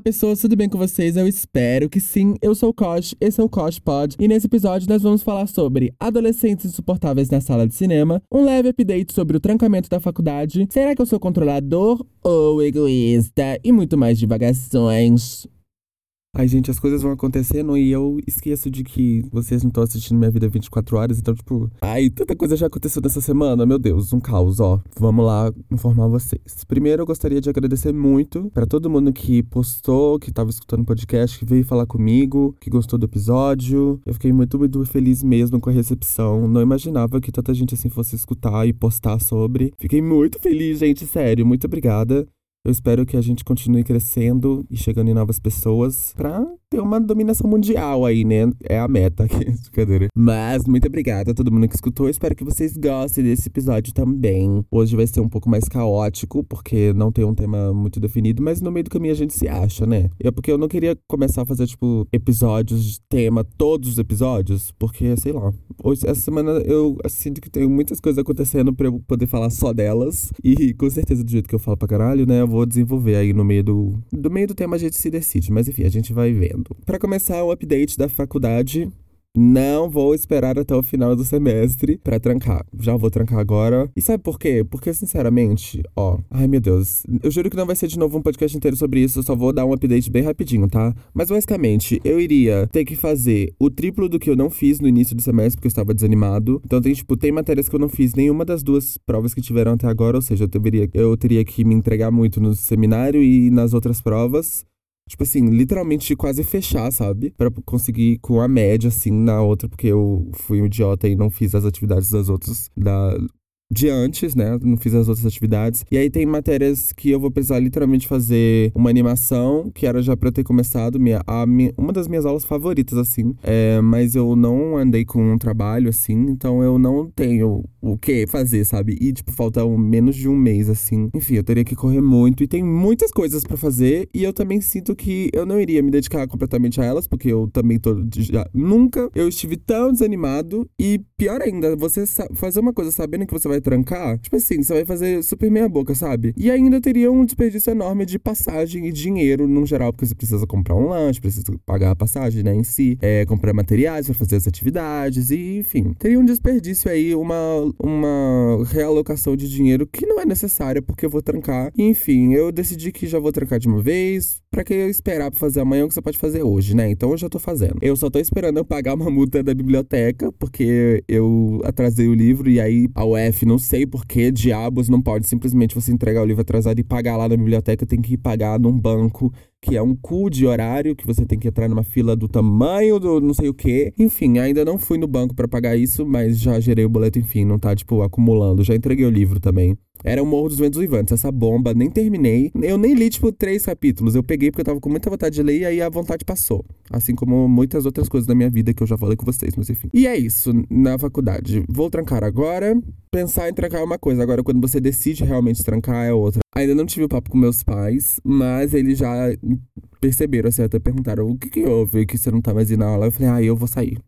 Olá, pessoas, tudo bem com vocês? Eu espero que sim. Eu sou o Kosh, esse é o Kosh Pod, e nesse episódio nós vamos falar sobre adolescentes insuportáveis na sala de cinema, um leve update sobre o trancamento da faculdade, será que eu sou controlador ou egoísta, e muito mais divagações. Ai, gente, as coisas vão acontecendo e eu esqueço de que vocês não estão assistindo minha vida 24 horas, então, tipo, ai, tanta coisa já aconteceu nessa semana, meu Deus, um caos, ó. Vamos lá informar vocês. Primeiro, eu gostaria de agradecer muito para todo mundo que postou, que tava escutando o podcast, que veio falar comigo, que gostou do episódio. Eu fiquei muito, muito feliz mesmo com a recepção. Não imaginava que tanta gente assim fosse escutar e postar sobre. Fiquei muito feliz, gente, sério. Muito obrigada. Eu espero que a gente continue crescendo e chegando em novas pessoas pra ter uma dominação mundial aí, né? É a meta aqui, brincadeira. Mas muito obrigada a todo mundo que escutou. Espero que vocês gostem desse episódio também. Hoje vai ser um pouco mais caótico, porque não tem um tema muito definido, mas no meio do caminho a gente se acha, né? É porque eu não queria começar a fazer, tipo, episódios de tema, todos os episódios, porque, sei lá. Hoje, essa semana eu sinto que tem muitas coisas acontecendo pra eu poder falar só delas. E com certeza, do jeito que eu falo pra caralho, né? Eu vou desenvolver aí no meio do. Do meio do tema a gente se decide. Mas enfim, a gente vai vendo. Para começar o update da faculdade, não vou esperar até o final do semestre para trancar. Já vou trancar agora. E sabe por quê? Porque, sinceramente, ó. Ai, meu Deus. Eu juro que não vai ser de novo um podcast inteiro sobre isso. Eu só vou dar um update bem rapidinho, tá? Mas basicamente, eu iria ter que fazer o triplo do que eu não fiz no início do semestre, porque eu estava desanimado. Então, tem, tipo, tem matérias que eu não fiz nenhuma das duas provas que tiveram até agora. Ou seja, eu, deveria, eu teria que me entregar muito no seminário e nas outras provas tipo assim, literalmente quase fechar, sabe? Pra conseguir com a média, assim, na outra, porque eu fui um idiota e não fiz as atividades das outras, da, de antes, né? Não fiz as outras atividades. E aí tem matérias que eu vou precisar literalmente fazer uma animação, que era já pra eu ter começado, minha, a, minha, uma das minhas aulas favoritas, assim. É, mas eu não andei com um trabalho, assim, então eu não tenho o que fazer, sabe? E, tipo, falta um, menos de um mês, assim. Enfim, eu teria que correr muito e tem muitas coisas para fazer. E eu também sinto que eu não iria me dedicar completamente a elas, porque eu também tô. Já, nunca eu estive tão desanimado. E pior ainda, você fazer uma coisa sabendo que você vai trancar, tipo assim, você vai fazer super meia boca, sabe? E ainda teria um desperdício enorme de passagem e dinheiro no geral, porque você precisa comprar um lanche, precisa pagar a passagem, né, em si, é, comprar materiais para fazer as atividades e, enfim, teria um desperdício aí, uma, uma realocação de dinheiro que não é necessária porque eu vou trancar. E, enfim, eu decidi que já vou trancar de uma vez, para que eu esperar pra fazer amanhã o que você pode fazer hoje, né? Então eu já tô fazendo. Eu só tô esperando eu pagar uma multa da biblioteca, porque eu atrasei o livro e aí a UF não sei por que diabos não pode simplesmente você entregar o livro atrasado e pagar lá na biblioteca, tem que ir pagar num banco que é um cu de horário, que você tem que entrar numa fila do tamanho do não sei o que. Enfim, ainda não fui no banco para pagar isso, mas já gerei o boleto, enfim, não tá, tipo, acumulando. Já entreguei o livro também. Era o Morro dos Ventos Vivantes, essa bomba, nem terminei. Eu nem li, tipo, três capítulos. Eu peguei porque eu tava com muita vontade de ler e aí a vontade passou. Assim como muitas outras coisas da minha vida que eu já falei com vocês, mas enfim. E é isso, na faculdade. Vou trancar agora. Pensar em trancar é uma coisa, agora quando você decide realmente trancar é outra. Ainda não tive o papo com meus pais, mas eles já perceberam, assim, até perguntaram o que que houve, que você não tá mais indo na aula. Eu falei, ah, eu vou sair.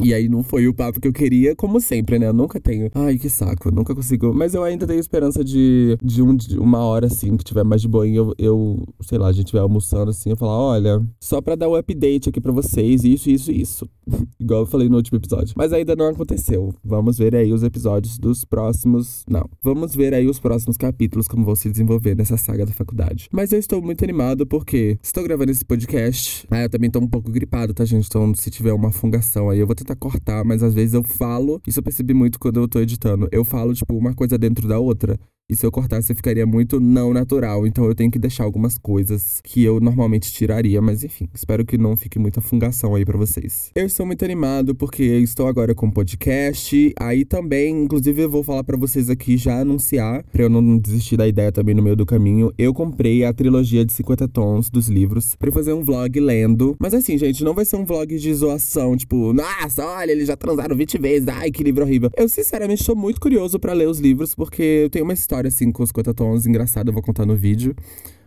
E aí não foi o papo que eu queria, como sempre, né? Eu nunca tenho. Ai, que saco, nunca consigo. Mas eu ainda tenho esperança de, de, um, de uma hora, assim, que tiver mais de boa. Eu, eu, sei lá, a gente estiver almoçando assim, eu falar: olha, só pra dar um update aqui pra vocês, isso, isso, isso. Igual eu falei no último episódio. Mas ainda não aconteceu. Vamos ver aí os episódios dos próximos. Não. Vamos ver aí os próximos capítulos, como vão se desenvolver nessa saga da faculdade. Mas eu estou muito animado porque estou gravando esse podcast. Ah, eu também tô um pouco gripado, tá, gente? Então, se tiver uma fungação aí, eu vou tentar cortar, mas às vezes eu falo. Isso eu percebi muito quando eu tô editando. Eu falo, tipo, uma coisa dentro da outra. E se eu cortasse, ficaria muito não natural. Então eu tenho que deixar algumas coisas que eu normalmente tiraria. Mas enfim, espero que não fique muita fungação aí para vocês. Eu estou muito animado porque estou agora com podcast. Aí também, inclusive, eu vou falar para vocês aqui já anunciar, pra eu não desistir da ideia também no meio do caminho. Eu comprei a trilogia de 50 tons dos livros pra fazer um vlog lendo. Mas assim, gente, não vai ser um vlog de zoação, tipo, nossa, olha, eles já transaram 20 vezes. Ai, que livro horrível. Eu, sinceramente, estou muito curioso para ler os livros porque eu tenho uma história história, assim, com os 50 tons engraçada, eu vou contar no vídeo.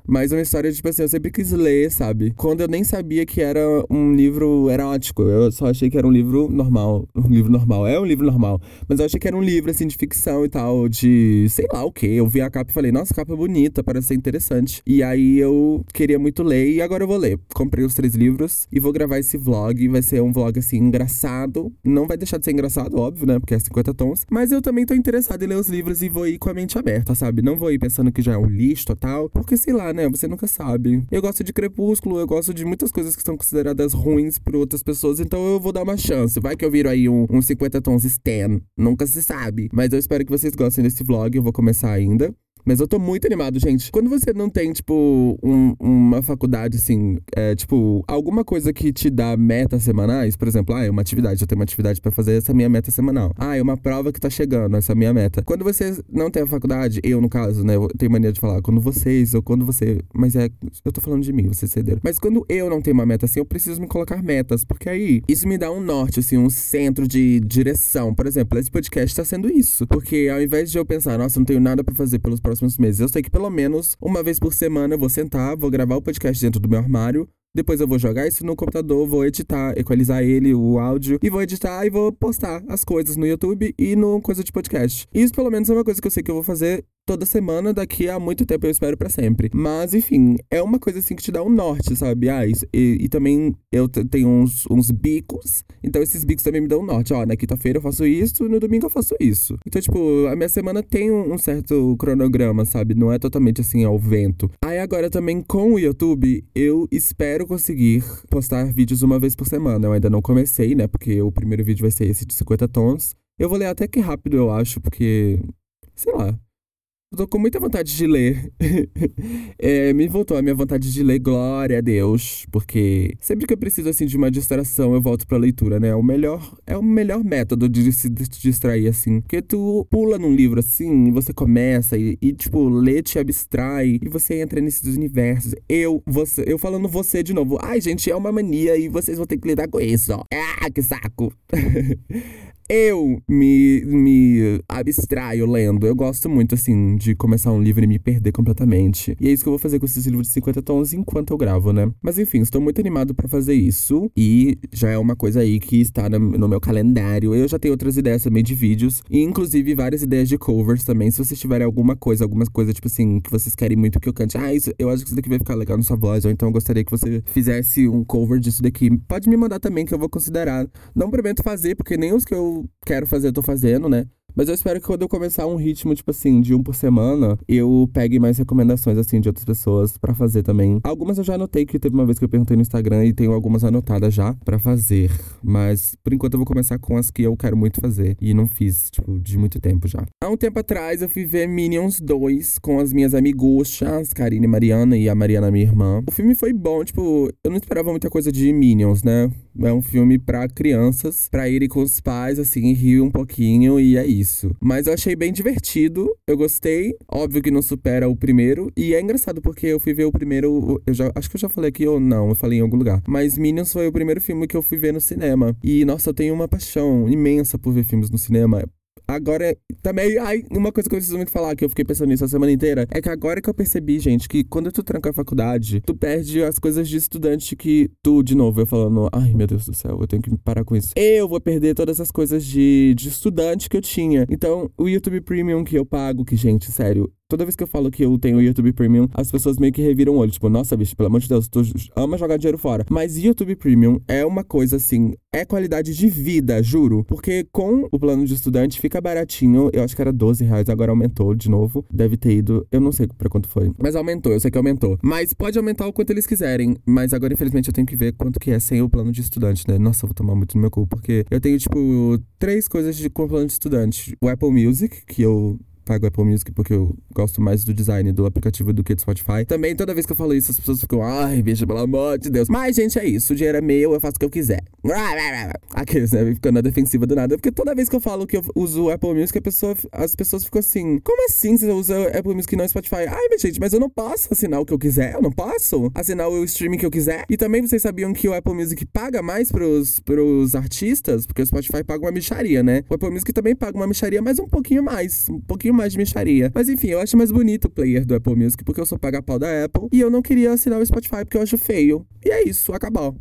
Mas uma história, tipo assim, eu sempre quis ler, sabe? Quando eu nem sabia que era um livro erótico. Eu só achei que era um livro normal. Um livro normal. É um livro normal. Mas eu achei que era um livro, assim, de ficção e tal, de sei lá o quê. Eu vi a capa e falei, nossa, capa é bonita, parece ser interessante. E aí eu queria muito ler e agora eu vou ler. Comprei os três livros e vou gravar esse vlog. Vai ser um vlog, assim, engraçado. Não vai deixar de ser engraçado, óbvio, né? Porque é 50 tons. Mas eu também tô interessado em ler os livros e vou ir com a mente aberta, sabe? Não vou ir pensando que já é um lixo total. Porque sei lá, né? Você nunca sabe. Eu gosto de Crepúsculo, eu gosto de muitas coisas que são consideradas ruins por outras pessoas, então eu vou dar uma chance. Vai que eu viro aí um, um 50 tons Stan. Nunca se sabe. Mas eu espero que vocês gostem desse vlog, eu vou começar ainda. Mas eu tô muito animado, gente. Quando você não tem, tipo, um, uma faculdade, assim, é, tipo, alguma coisa que te dá metas semanais, por exemplo, ah, é uma atividade, eu tenho uma atividade para fazer, essa é minha meta semanal. Ah, é uma prova que tá chegando, essa é minha meta. Quando você não tem a faculdade, eu, no caso, né, eu tenho mania de falar, quando vocês, ou quando você. Mas é. Eu tô falando de mim, vocês cederam. Mas quando eu não tenho uma meta assim, eu preciso me colocar metas, porque aí isso me dá um norte, assim, um centro de direção. Por exemplo, esse podcast tá sendo isso. Porque ao invés de eu pensar, nossa, não tenho nada para fazer pelos próximos próximos meses. Eu sei que pelo menos uma vez por semana eu vou sentar, vou gravar o podcast dentro do meu armário, depois eu vou jogar isso no computador, vou editar, equalizar ele, o áudio, e vou editar e vou postar as coisas no YouTube e no coisa de podcast. Isso pelo menos é uma coisa que eu sei que eu vou fazer toda semana, daqui a muito tempo eu espero para sempre. Mas, enfim, é uma coisa assim que te dá um norte, sabe? Ah, isso, e, e, também eu tenho uns, uns bicos, então esses bicos também me dão um norte. Ó, na quinta-feira eu faço isso, no domingo eu faço isso. Então, tipo, a minha semana tem um, um, certo cronograma, sabe? Não é totalmente assim ao vento. Aí agora também com o YouTube, eu espero conseguir postar vídeos uma vez por semana. Eu ainda não comecei, né? Porque o primeiro vídeo vai ser esse de 50 tons. Eu vou ler até que rápido, eu acho, porque. Sei lá. Eu tô com muita vontade de ler. é, me voltou a minha vontade de ler, glória a Deus. Porque sempre que eu preciso, assim, de uma distração, eu volto pra leitura, né? É o melhor, é o melhor método de se distrair, assim. Porque tu pula num livro, assim, e você começa, e, e tipo, lê te abstrai, e você entra nesses universos. Eu, você, eu falando você de novo. Ai, gente, é uma mania, e vocês vão ter que lidar com isso, ó. Ah, que saco. eu me, me abstraio lendo. Eu gosto muito, assim, de começar um livro e me perder completamente. E é isso que eu vou fazer com esses livros de 50 tons enquanto eu gravo, né? Mas enfim, estou muito animado para fazer isso. E já é uma coisa aí que está no meu calendário. Eu já tenho outras ideias também de vídeos. E inclusive várias ideias de covers também. Se vocês tiverem alguma coisa, algumas coisas, tipo assim, que vocês querem muito que eu cante. Ah, isso, eu acho que isso daqui vai ficar legal na sua voz. Ou então eu gostaria que você fizesse um cover disso daqui. Pode me mandar também, que eu vou considerar. Não prometo fazer, porque nem os que eu quero fazer, eu tô fazendo, né? Mas eu espero que quando eu começar um ritmo, tipo assim, de um por semana, eu pegue mais recomendações, assim, de outras pessoas para fazer também. Algumas eu já anotei, que teve uma vez que eu perguntei no Instagram e tenho algumas anotadas já para fazer. Mas, por enquanto, eu vou começar com as que eu quero muito fazer. E não fiz, tipo, de muito tempo já. Há um tempo atrás, eu fui ver Minions 2 com as minhas amiguchas, Karine e Mariana, e a Mariana, minha irmã. O filme foi bom, tipo, eu não esperava muita coisa de Minions, né? É um filme para crianças, para irem com os pais, assim, rir um pouquinho, e é isso isso. Mas eu achei bem divertido, eu gostei. Óbvio que não supera o primeiro. E é engraçado porque eu fui ver o primeiro. Eu já, acho que eu já falei aqui ou não, eu falei em algum lugar. Mas Minions foi o primeiro filme que eu fui ver no cinema. E, nossa, eu tenho uma paixão imensa por ver filmes no cinema. Agora, também, ai, uma coisa que eu preciso muito falar, que eu fiquei pensando nisso a semana inteira, é que agora que eu percebi, gente, que quando tu tranca a faculdade, tu perde as coisas de estudante que tu, de novo, eu falando, ai meu Deus do céu, eu tenho que parar com isso. Eu vou perder todas as coisas de, de estudante que eu tinha. Então, o YouTube Premium que eu pago, que, gente, sério, Toda vez que eu falo que eu tenho YouTube Premium, as pessoas meio que reviram o olho. Tipo, nossa, bicho, pelo amor de Deus, tu ama jogar dinheiro fora. Mas YouTube Premium é uma coisa assim, é qualidade de vida, juro. Porque com o plano de estudante fica baratinho. Eu acho que era 12 reais, agora aumentou de novo. Deve ter ido, eu não sei pra quanto foi. Mas aumentou, eu sei que aumentou. Mas pode aumentar o quanto eles quiserem. Mas agora, infelizmente, eu tenho que ver quanto que é sem o plano de estudante, né? Nossa, eu vou tomar muito no meu cu. Porque eu tenho, tipo, três coisas de, com o plano de estudante: o Apple Music, que eu pago Apple Music porque eu gosto mais do design do aplicativo do que do Spotify. Também, toda vez que eu falo isso, as pessoas ficam, ai, bicho, pelo amor de Deus. Mas, gente, é isso. O dinheiro é meu, eu faço o que eu quiser. Aqueles, né? Ficando na defensiva do nada. Porque toda vez que eu falo que eu uso Apple Music, pessoa, as pessoas ficam assim, como assim você usa Apple Music e não Spotify? Ai, minha gente, mas eu não posso assinar o que eu quiser. Eu não posso assinar o streaming que eu quiser. E também vocês sabiam que o Apple Music paga mais pros, pros artistas? Porque o Spotify paga uma micharia, né? O Apple Music também paga uma micharia, mas um pouquinho mais. Um pouquinho mais de micharia. Mas enfim, eu acho mais bonito o player do Apple Music porque eu sou paga-pau da Apple e eu não queria assinar o Spotify porque eu acho feio. E é isso, acabou.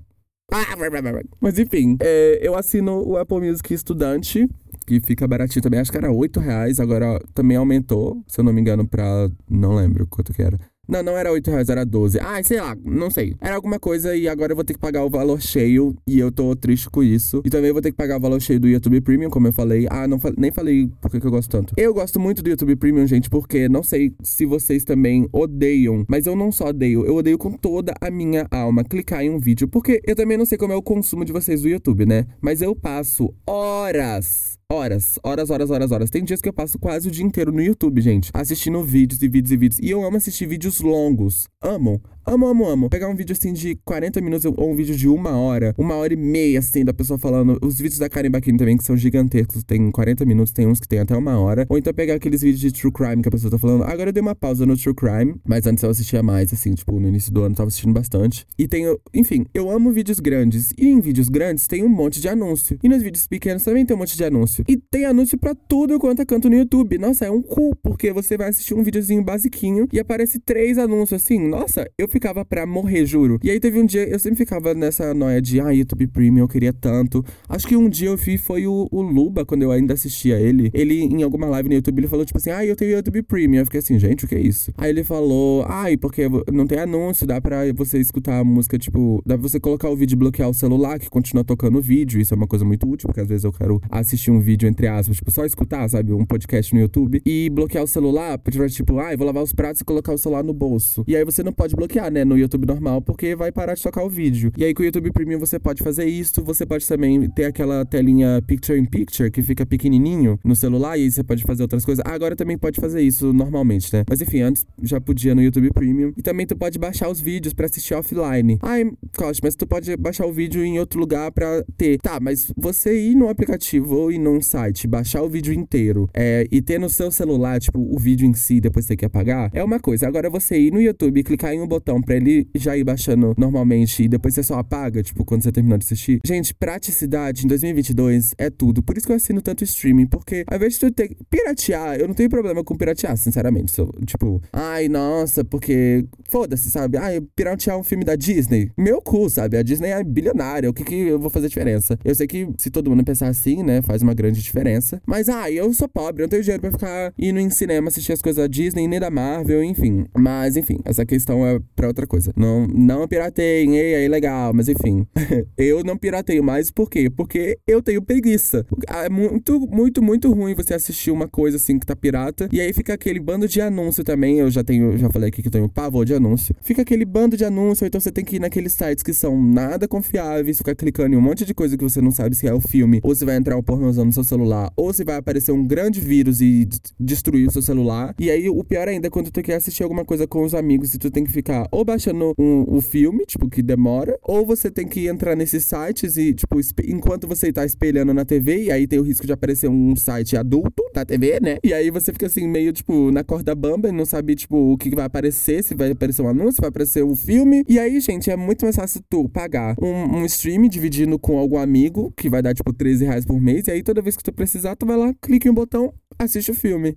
Mas enfim, é, eu assino o Apple Music Estudante, que fica baratinho também. Acho que era 8 reais, agora também aumentou, se eu não me engano, pra. Não lembro quanto que era. Não, não era 8 reais, era 12. Ah, sei lá, não sei. Era alguma coisa e agora eu vou ter que pagar o valor cheio e eu tô triste com isso. E também vou ter que pagar o valor cheio do YouTube Premium, como eu falei. Ah, não nem falei porque que eu gosto tanto. Eu gosto muito do YouTube Premium, gente, porque não sei se vocês também odeiam, mas eu não só odeio, eu odeio com toda a minha alma clicar em um vídeo, porque eu também não sei como é o consumo de vocês do YouTube, né? Mas eu passo horas horas, horas, horas, horas, horas. Tem dias que eu passo quase o dia inteiro no YouTube, gente, assistindo vídeos e vídeos e vídeos. E eu amo assistir vídeos longos. Amo. Amo, amo, amo. Pegar um vídeo assim de 40 minutos ou um vídeo de uma hora, uma hora e meia, assim, da pessoa falando. Os vídeos da Karen Bakini também, que são gigantescos, tem 40 minutos, tem uns que tem até uma hora. Ou então pegar aqueles vídeos de true crime que a pessoa tá falando. Agora eu dei uma pausa no true crime, mas antes eu assistia mais, assim, tipo, no início do ano eu tava assistindo bastante. E tenho, enfim, eu amo vídeos grandes. E em vídeos grandes tem um monte de anúncio. E nos vídeos pequenos também tem um monte de anúncio. E tem anúncio para tudo quanto é canto no YouTube. Nossa, é um cu, porque você vai assistir um videozinho basiquinho e aparece três anúncios assim. Nossa, eu ficava pra morrer juro. E aí teve um dia, eu sempre ficava nessa noia de, ah, YouTube Premium, eu queria tanto. Acho que um dia eu vi foi o, o Luba, quando eu ainda assistia ele. Ele, em alguma live no YouTube, ele falou, tipo assim, ah, eu tenho YouTube Premium. Eu fiquei assim, gente, o que é isso? Aí ele falou, ai, ah, porque não tem anúncio, dá pra você escutar a música, tipo, dá pra você colocar o vídeo e bloquear o celular, que continua tocando o vídeo. Isso é uma coisa muito útil, porque às vezes eu quero assistir um vídeo, entre aspas, tipo, só escutar, sabe, um podcast no YouTube. E bloquear o celular, tipo, ah, eu vou lavar os pratos e colocar o celular no bolso. E aí você não pode bloquear, né, no YouTube normal porque vai parar de tocar o vídeo. E aí com o YouTube Premium você pode fazer isso, você pode também ter aquela telinha Picture in Picture, que fica pequenininho no celular, e aí você pode fazer outras coisas. agora também pode fazer isso normalmente, né? Mas enfim, antes já podia no YouTube Premium. E também tu pode baixar os vídeos para assistir offline. Ai, Costa, mas tu pode baixar o vídeo em outro lugar para ter. Tá, mas você ir no aplicativo ou ir num site, baixar o vídeo inteiro é, e ter no seu celular, tipo, o vídeo em si, depois ter que apagar, é uma coisa. Agora você ir no YouTube e clicar em um botão para ele já ir baixando normalmente e depois você só apaga, tipo, quando você terminar de assistir. Gente, praticidade em 2022 é tudo. Por isso que eu assino tanto streaming, porque ao invés de tu ter piratear, eu não tenho problema com piratear, sinceramente. Tipo, ai, nossa, porque foda-se, sabe? Ai, piratear um filme da Disney. Meu cu, sabe? A Disney é bilionária, o que que eu vou fazer diferença? Eu sei que se todo mundo pensar assim, né, faz uma grande diferença. Mas, ai, eu sou pobre, eu não tenho dinheiro pra ficar indo em cinema assistir as coisas da Disney, nem da Marvel, enfim. Mas, enfim, essa questão é pra outra coisa. Não, não pirateiem, ei, aí legal, mas enfim. eu não pirateio mais, por quê? Porque eu tenho preguiça. É muito, muito, muito ruim você assistir uma coisa assim que tá pirata. E aí fica aquele bando de anúncio também. Eu já tenho, já falei aqui que eu tenho pavor de anúncio. Fica aquele bando de anúncio, então você tem que ir naqueles sites que são nada confiáveis, ficar clicando em um monte de coisa que você não sabe se é o filme, ou se vai entrar o pornozão no seu celular, ou se vai aparecer um grande vírus e destruir o seu celular. E aí o pior ainda é quando tu quer assistir alguma coisa com os amigos e tu tem que ficar ou baixando um, o filme, tipo, que demora, ou você tem que entrar nesses sites e, tipo, enquanto você tá espelhando na TV, e aí tem o risco de aparecer um site adulto na TV, né? E aí você fica assim, meio, tipo, na corda bamba e não sabe, tipo, o que vai aparecer, se vai aparecer um anúncio, se vai aparecer um filme. E aí, gente, é muito mais fácil tu pagar um, um stream dividindo com algum amigo, que vai dar, tipo, 13 reais por mês, e aí toda vez que tu precisar, tu vai lá, clica em um botão, assiste o filme.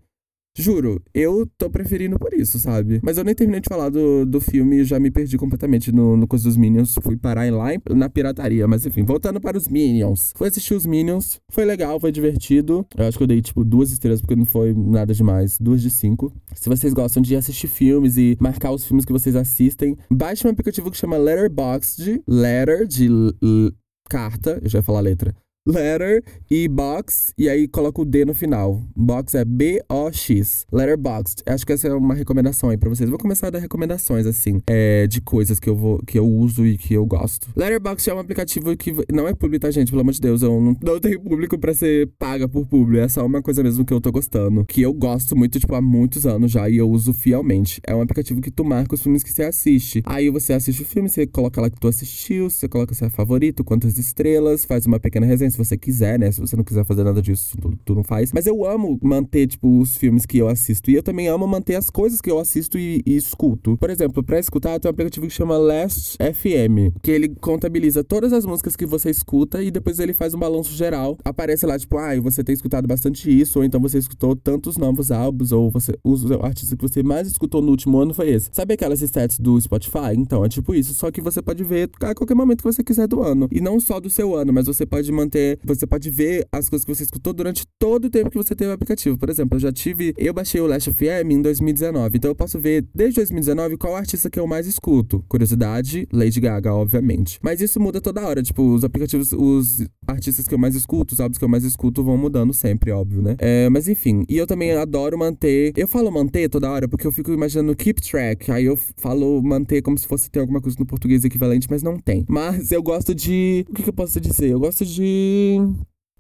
Juro, eu tô preferindo por isso, sabe? Mas eu nem terminei de falar do, do filme e já me perdi completamente no, no coisa dos Minions. Fui parar lá na pirataria. Mas enfim, voltando para os Minions. Fui assistir os Minions. Foi legal, foi divertido. Eu acho que eu dei, tipo, duas estrelas porque não foi nada demais. Duas de cinco. Se vocês gostam de assistir filmes e marcar os filmes que vocês assistem, baixe um aplicativo que chama Letterboxd. Letter de carta. Eu já ia falar letra letter e box, e aí coloca o D no final. Box é B-O-X. Letterboxd. Acho que essa é uma recomendação aí pra vocês. Vou começar a dar recomendações, assim, é, de coisas que eu, vou, que eu uso e que eu gosto. Letterboxd é um aplicativo que não é público, tá, gente? Pelo amor de Deus, eu não, não tenho público pra ser paga por público. É só uma coisa mesmo que eu tô gostando. Que eu gosto muito, tipo, há muitos anos já e eu uso fielmente. É um aplicativo que tu marca os filmes que você assiste. Aí você assiste o filme, você coloca lá que tu assistiu, você coloca se é favorito, quantas estrelas, faz uma pequena resenha se você quiser, né? Se você não quiser fazer nada disso, tu, tu, não faz. Mas eu amo manter, tipo, os filmes que eu assisto. E eu também amo manter as coisas que eu assisto e, e escuto. Por exemplo, pra escutar, tem um aplicativo que chama Last FM, que ele contabiliza todas as músicas que você escuta e depois ele faz um balanço geral. Aparece lá, tipo, ah, você tem escutado bastante isso, ou então você escutou tantos novos álbuns, ou você, os artistas que você mais escutou no último ano foi esse. Sabe aquelas stats do Spotify? Então, é tipo isso. Só que você pode ver a qualquer momento que você quiser do ano. E não só do seu ano, mas você pode manter, você pode ver as coisas que você escutou durante todo o tempo que você teve o aplicativo. Por exemplo, eu já tive, eu baixei o Last FM em 2019, então eu posso ver desde 2019 qual artista que eu mais escuto. Curiosidade, Lady Gaga, obviamente. Mas isso muda toda hora, tipo, os aplicativos, os artistas que eu mais escuto, os álbuns que eu mais escuto vão mudando sempre, óbvio, né? É, mas enfim, e eu também adoro manter, eu falo manter toda hora porque eu fico imaginando keep track, aí eu falo manter como se fosse ter alguma coisa no português equivalente, mas não tem. Mas eu gosto de, o que, que eu posso dizer? Eu gosto de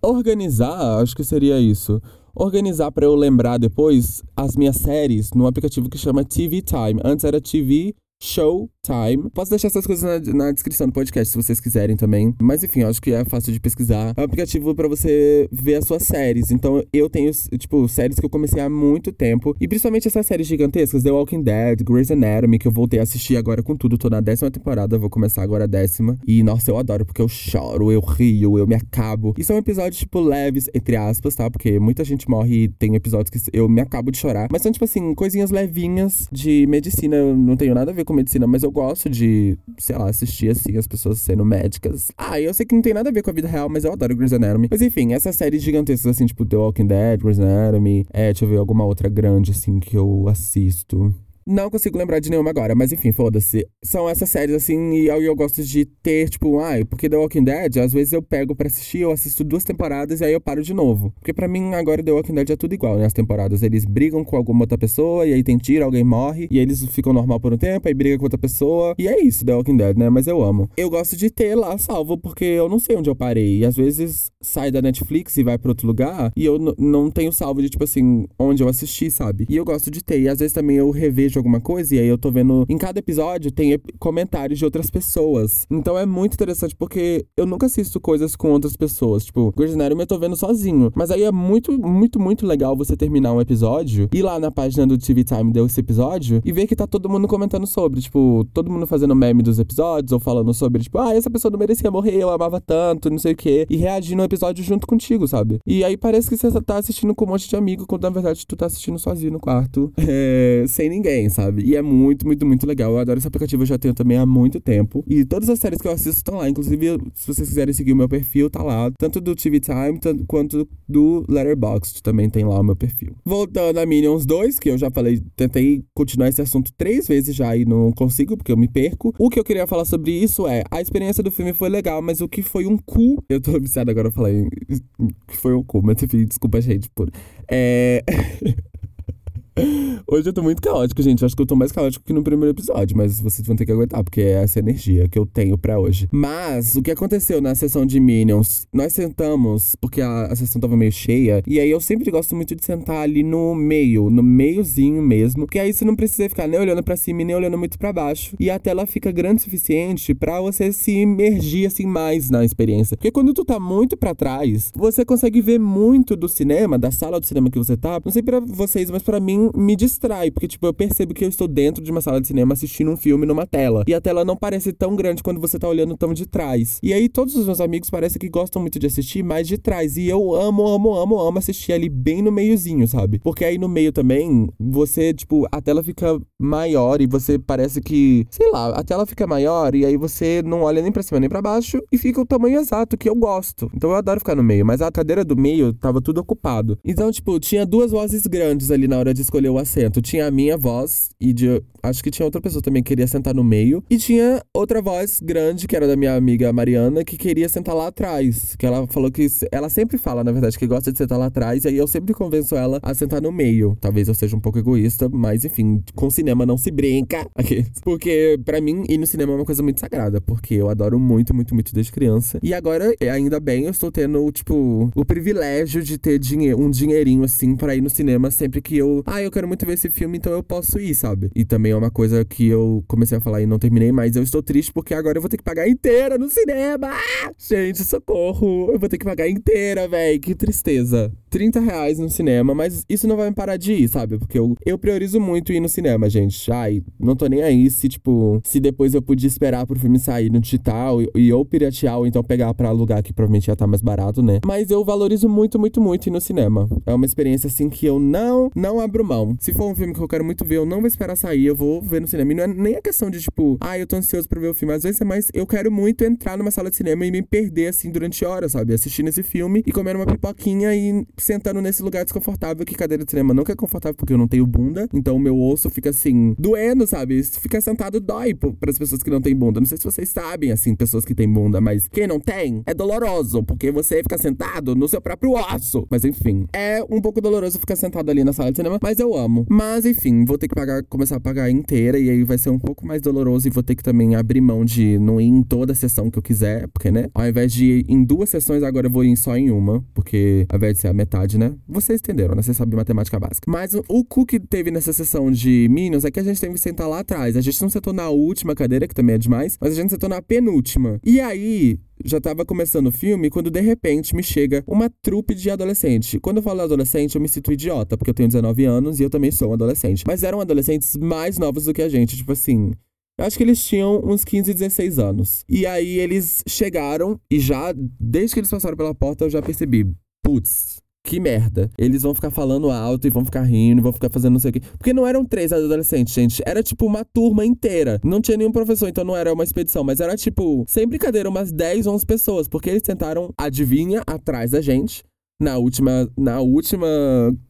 organizar, acho que seria isso organizar para eu lembrar depois as minhas séries no aplicativo que chama TV Time. Antes era TV Showtime. Posso deixar essas coisas na, na, descrição do podcast se vocês quiserem também. Mas enfim, acho que é fácil de pesquisar. É um aplicativo para você ver as suas séries. Então eu tenho, tipo, séries que eu comecei há muito tempo. E principalmente essas séries gigantescas: The Walking Dead, Grey's Anatomy, que eu voltei a assistir agora com tudo. Tô na décima temporada, vou começar agora a décima. E nossa, eu adoro, porque eu choro, eu rio, eu me acabo. E são episódios, tipo, leves, entre aspas, tá? Porque muita gente morre e tem episódios que eu me acabo de chorar. Mas são, tipo assim, coisinhas levinhas de medicina. Eu não tenho nada a ver com medicina, mas eu gosto de, sei lá, assistir assim as pessoas sendo médicas. Ah, eu sei que não tem nada a ver com a vida real, mas eu adoro Grey's Anatomy. Mas enfim, essas séries gigantescas assim, tipo The Walking Dead, Grey's Anatomy, é, deixa eu ver alguma outra grande assim que eu assisto. Não consigo lembrar de nenhuma agora, mas enfim, foda-se. São essas séries, assim, e eu, eu gosto de ter, tipo, ai, porque The Walking Dead, às vezes eu pego pra assistir, eu assisto duas temporadas e aí eu paro de novo. Porque pra mim, agora The Walking Dead é tudo igual, né? As temporadas, eles brigam com alguma outra pessoa, e aí tem tiro, alguém morre, e eles ficam normal por um tempo, aí briga com outra pessoa. E é isso, The Walking Dead, né? Mas eu amo. Eu gosto de ter lá salvo, porque eu não sei onde eu parei. E às vezes sai da Netflix e vai pra outro lugar, e eu não tenho salvo de, tipo assim, onde eu assisti, sabe? E eu gosto de ter. E às vezes também eu revejo alguma coisa, e aí eu tô vendo. Em cada episódio tem comentários de outras pessoas. Então é muito interessante porque eu nunca assisto coisas com outras pessoas. Tipo, Anatomy eu tô vendo sozinho. Mas aí é muito, muito, muito legal você terminar um episódio, ir lá na página do TV Time desse episódio e ver que tá todo mundo comentando sobre. Tipo, todo mundo fazendo meme dos episódios ou falando sobre, tipo, ah, essa pessoa não merecia morrer, eu amava tanto, não sei o quê. E reagindo ao episódio junto contigo, sabe? E aí parece que você tá assistindo com um monte de amigo, quando na verdade tu tá assistindo sozinho no quarto, é, sem ninguém, sabe? E é muito muito, muito, muito legal. Eu adoro esse aplicativo, eu já tenho também há muito tempo. E todas as séries que eu assisto estão lá. Inclusive, se vocês quiserem seguir o meu perfil, tá lá. Tanto do TV Time tanto, quanto do Letterboxd também tem lá o meu perfil. Voltando a Minions 2, que eu já falei, tentei continuar esse assunto três vezes já e não consigo, porque eu me perco. O que eu queria falar sobre isso é, a experiência do filme foi legal, mas o que foi um cu... Eu tô viciado agora, eu falei que foi um cu, mas enfim, desculpa, gente, por... É... Hoje eu tô muito caótico, gente. Acho que eu tô mais caótico que no primeiro episódio, mas vocês vão ter que aguentar, porque é essa energia que eu tenho pra hoje. Mas, o que aconteceu na sessão de Minions? Nós sentamos, porque a, a sessão tava meio cheia, e aí eu sempre gosto muito de sentar ali no meio, no meiozinho mesmo, porque aí você não precisa ficar nem olhando pra cima nem olhando muito pra baixo. E a tela fica grande o suficiente pra você se imergir, assim, mais na experiência. Porque quando tu tá muito pra trás, você consegue ver muito do cinema, da sala do cinema que você tá. Não sei pra vocês, mas pra mim me distrai, porque, tipo, eu percebo que eu estou dentro de uma sala de cinema assistindo um filme numa tela. E a tela não parece tão grande quando você tá olhando tão de trás. E aí, todos os meus amigos parecem que gostam muito de assistir mais de trás. E eu amo, amo, amo, amo assistir ali bem no meiozinho, sabe? Porque aí no meio também, você, tipo, a tela fica maior e você parece que, sei lá, a tela fica maior e aí você não olha nem pra cima nem pra baixo e fica o tamanho exato que eu gosto. Então eu adoro ficar no meio, mas a cadeira do meio tava tudo ocupado. Então, tipo, tinha duas vozes grandes ali na hora de escolher escolher o assento. Tinha a minha voz e de. Acho que tinha outra pessoa também que queria sentar no meio. E tinha outra voz grande, que era da minha amiga Mariana, que queria sentar lá atrás. Que ela falou que. Ela sempre fala, na verdade, que gosta de sentar lá atrás. E aí eu sempre convenço ela a sentar no meio. Talvez eu seja um pouco egoísta, mas enfim, com cinema não se brinca. Porque, para mim, ir no cinema é uma coisa muito sagrada. Porque eu adoro muito, muito, muito desde criança. E agora, ainda bem, eu estou tendo, tipo, o privilégio de ter dinhe um dinheirinho assim para ir no cinema sempre que eu. Ah, ah, eu quero muito ver esse filme, então eu posso ir, sabe? E também é uma coisa que eu comecei a falar e não terminei, mas eu estou triste porque agora eu vou ter que pagar inteira no cinema. Gente, socorro! Eu vou ter que pagar inteira, velho. Que tristeza. 30 reais no cinema, mas isso não vai me parar de ir, sabe? Porque eu, eu priorizo muito ir no cinema, gente. Ai, não tô nem aí se, tipo, se depois eu podia esperar pro filme sair no digital e, e ou piratear, ou então pegar pra alugar, que provavelmente estar tá mais barato, né? Mas eu valorizo muito, muito, muito ir no cinema. É uma experiência, assim, que eu não, não abro Se for um filme que eu quero muito ver, eu não vou esperar sair, eu vou ver no cinema. E não é nem a questão de, tipo, ah, eu tô ansioso pra ver o filme. Às vezes é mais, eu quero muito entrar numa sala de cinema e me perder, assim, durante horas, sabe? Assistindo esse filme e comendo uma pipoquinha e sentando nesse lugar desconfortável que cadeira de cinema nunca é confortável porque eu não tenho bunda. Então o meu osso fica assim, doendo, sabe? Ficar sentado dói para as pessoas que não têm bunda. Não sei se vocês sabem, assim, pessoas que têm bunda, mas quem não tem é doloroso, porque você fica sentado no seu próprio osso. Mas enfim, é um pouco doloroso ficar sentado ali na sala de cinema, mas eu amo. Mas enfim, vou ter que pagar, começar a pagar inteira e aí vai ser um pouco mais doloroso e vou ter que também abrir mão de não ir em toda a sessão que eu quiser, porque, né? Ao invés de ir em duas sessões, agora eu vou ir só em uma, porque ao invés de ser a metade, né? Vocês entenderam, né? Vocês sabem matemática básica. Mas o cu que teve nessa sessão de Minions é que a gente teve que sentar lá atrás. A gente não sentou na última cadeira, que também é demais, mas a gente sentou na penúltima. E aí, já tava começando o filme quando de repente me chega uma trupe de adolescente. Quando eu falo adolescente, eu me sinto idiota, porque eu tenho 19 anos e eu também sou um adolescente. Mas eram adolescentes mais novos do que a gente, tipo assim. Eu acho que eles tinham uns 15, 16 anos. E aí eles chegaram e já, desde que eles passaram pela porta, eu já percebi. Putz, que merda. Eles vão ficar falando alto e vão ficar rindo, vão ficar fazendo não sei o quê. Porque não eram três adolescentes, gente. Era tipo uma turma inteira. Não tinha nenhum professor, então não era uma expedição. Mas era tipo, sem brincadeira, umas 10, 11 pessoas. Porque eles tentaram, adivinha, atrás da gente na última, na última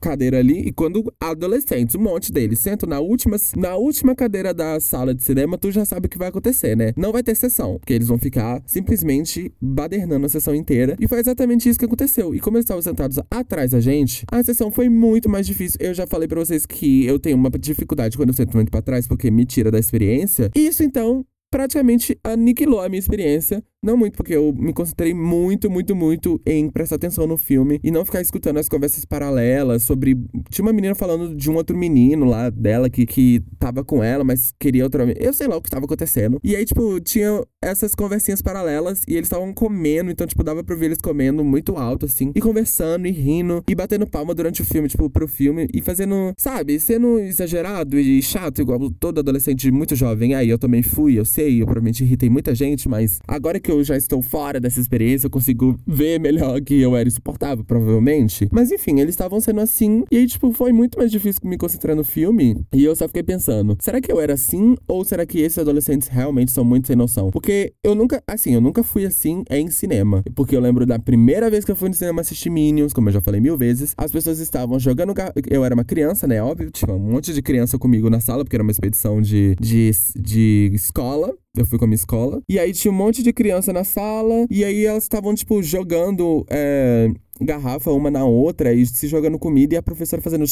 cadeira ali. E quando adolescentes, um monte deles, sentam na última, na última cadeira da sala de cinema, tu já sabe o que vai acontecer, né? Não vai ter sessão, porque eles vão ficar simplesmente badernando a sessão inteira. E foi exatamente isso que aconteceu. E como eles estavam sentados atrás da gente, a sessão foi muito mais difícil. Eu já falei para vocês que eu tenho uma dificuldade quando eu sento muito pra trás, porque me tira da experiência. E isso, então, praticamente aniquilou a minha experiência não muito, porque eu me concentrei muito, muito, muito em prestar atenção no filme e não ficar escutando as conversas paralelas sobre. Tinha uma menina falando de um outro menino lá dela que, que tava com ela, mas queria outra. Eu sei lá o que tava acontecendo. E aí, tipo, tinha essas conversinhas paralelas e eles estavam comendo, então, tipo, dava pra ver eles comendo muito alto, assim, e conversando e rindo e batendo palma durante o filme, tipo, pro filme e fazendo, sabe, sendo exagerado e chato, igual todo adolescente muito jovem. Aí eu também fui, eu sei, eu provavelmente irritei muita gente, mas agora que eu já estou fora dessa experiência, eu consigo ver melhor que eu era insuportável, provavelmente. Mas enfim, eles estavam sendo assim. E aí, tipo, foi muito mais difícil me concentrar no filme. E eu só fiquei pensando: será que eu era assim? Ou será que esses adolescentes realmente são muito sem noção? Porque eu nunca, assim, eu nunca fui assim em cinema. Porque eu lembro da primeira vez que eu fui no cinema assistir Minions, como eu já falei mil vezes, as pessoas estavam jogando. Eu era uma criança, né? Óbvio, tinha um monte de criança comigo na sala, porque era uma expedição de, de, de escola. Eu fui com a minha escola. E aí tinha um monte de criança na sala. E aí elas estavam, tipo, jogando. É, garrafa uma na outra e se jogando comida e a professora fazendo.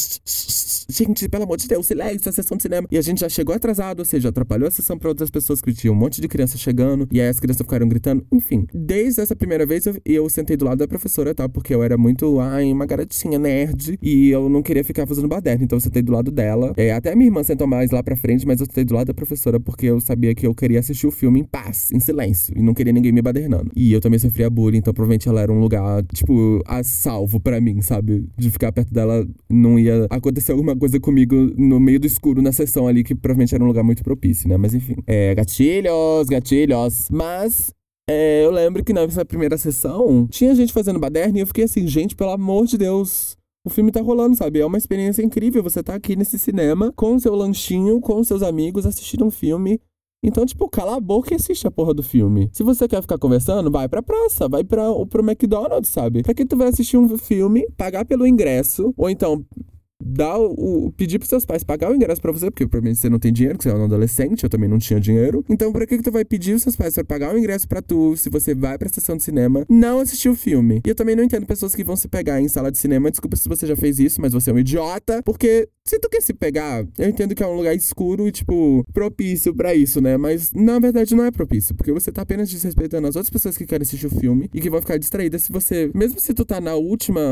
Gente, pelo amor de Deus, silêncio, a sessão de cinema. E a gente já chegou atrasado, ou seja, atrapalhou a sessão para outras pessoas que tinha um monte de criança chegando. E aí as crianças ficaram gritando. Enfim, desde essa primeira vez eu, eu sentei do lado da professora, tá? Porque eu era muito, ai, uma garotinha nerd. E eu não queria ficar fazendo baderna. Então eu sentei do lado dela. É, até a minha irmã sentou mais lá pra frente, mas eu sentei do lado da professora porque eu sabia que eu queria assistir o filme em paz, em silêncio. E não queria ninguém me badernando. E eu também sofria bullying, então provavelmente ela era um lugar, tipo, a salvo para mim, sabe? De ficar perto dela, não ia acontecer alguma coisa comigo no meio do escuro na sessão ali, que provavelmente era um lugar muito propício, né? Mas enfim. É, gatilhos, gatilhos. Mas é, eu lembro que nessa primeira sessão tinha gente fazendo baderna e eu fiquei assim, gente, pelo amor de Deus. O filme tá rolando, sabe? É uma experiência incrível. Você tá aqui nesse cinema com o seu lanchinho, com seus amigos, assistindo um filme então, tipo, cala a boca e assiste a porra do filme. Se você quer ficar conversando, vai pra praça, vai pra, pro McDonald's, sabe? Pra que tu vai assistir um filme, pagar pelo ingresso, ou então dar o, pedir pros seus pais pagar o ingresso para você, porque provavelmente você não tem dinheiro, porque você é um adolescente, eu também não tinha dinheiro. Então, pra que, que tu vai pedir os seus pais para pagar o ingresso para tu, se você vai pra sessão de cinema, não assistir o filme? E eu também não entendo pessoas que vão se pegar em sala de cinema. Desculpa se você já fez isso, mas você é um idiota, porque se tu quer se pegar, eu entendo que é um lugar escuro e, tipo, propício para isso, né? Mas na verdade não é propício, porque você tá apenas desrespeitando as outras pessoas que querem assistir o filme e que vão ficar distraídas se você, mesmo se tu tá na última,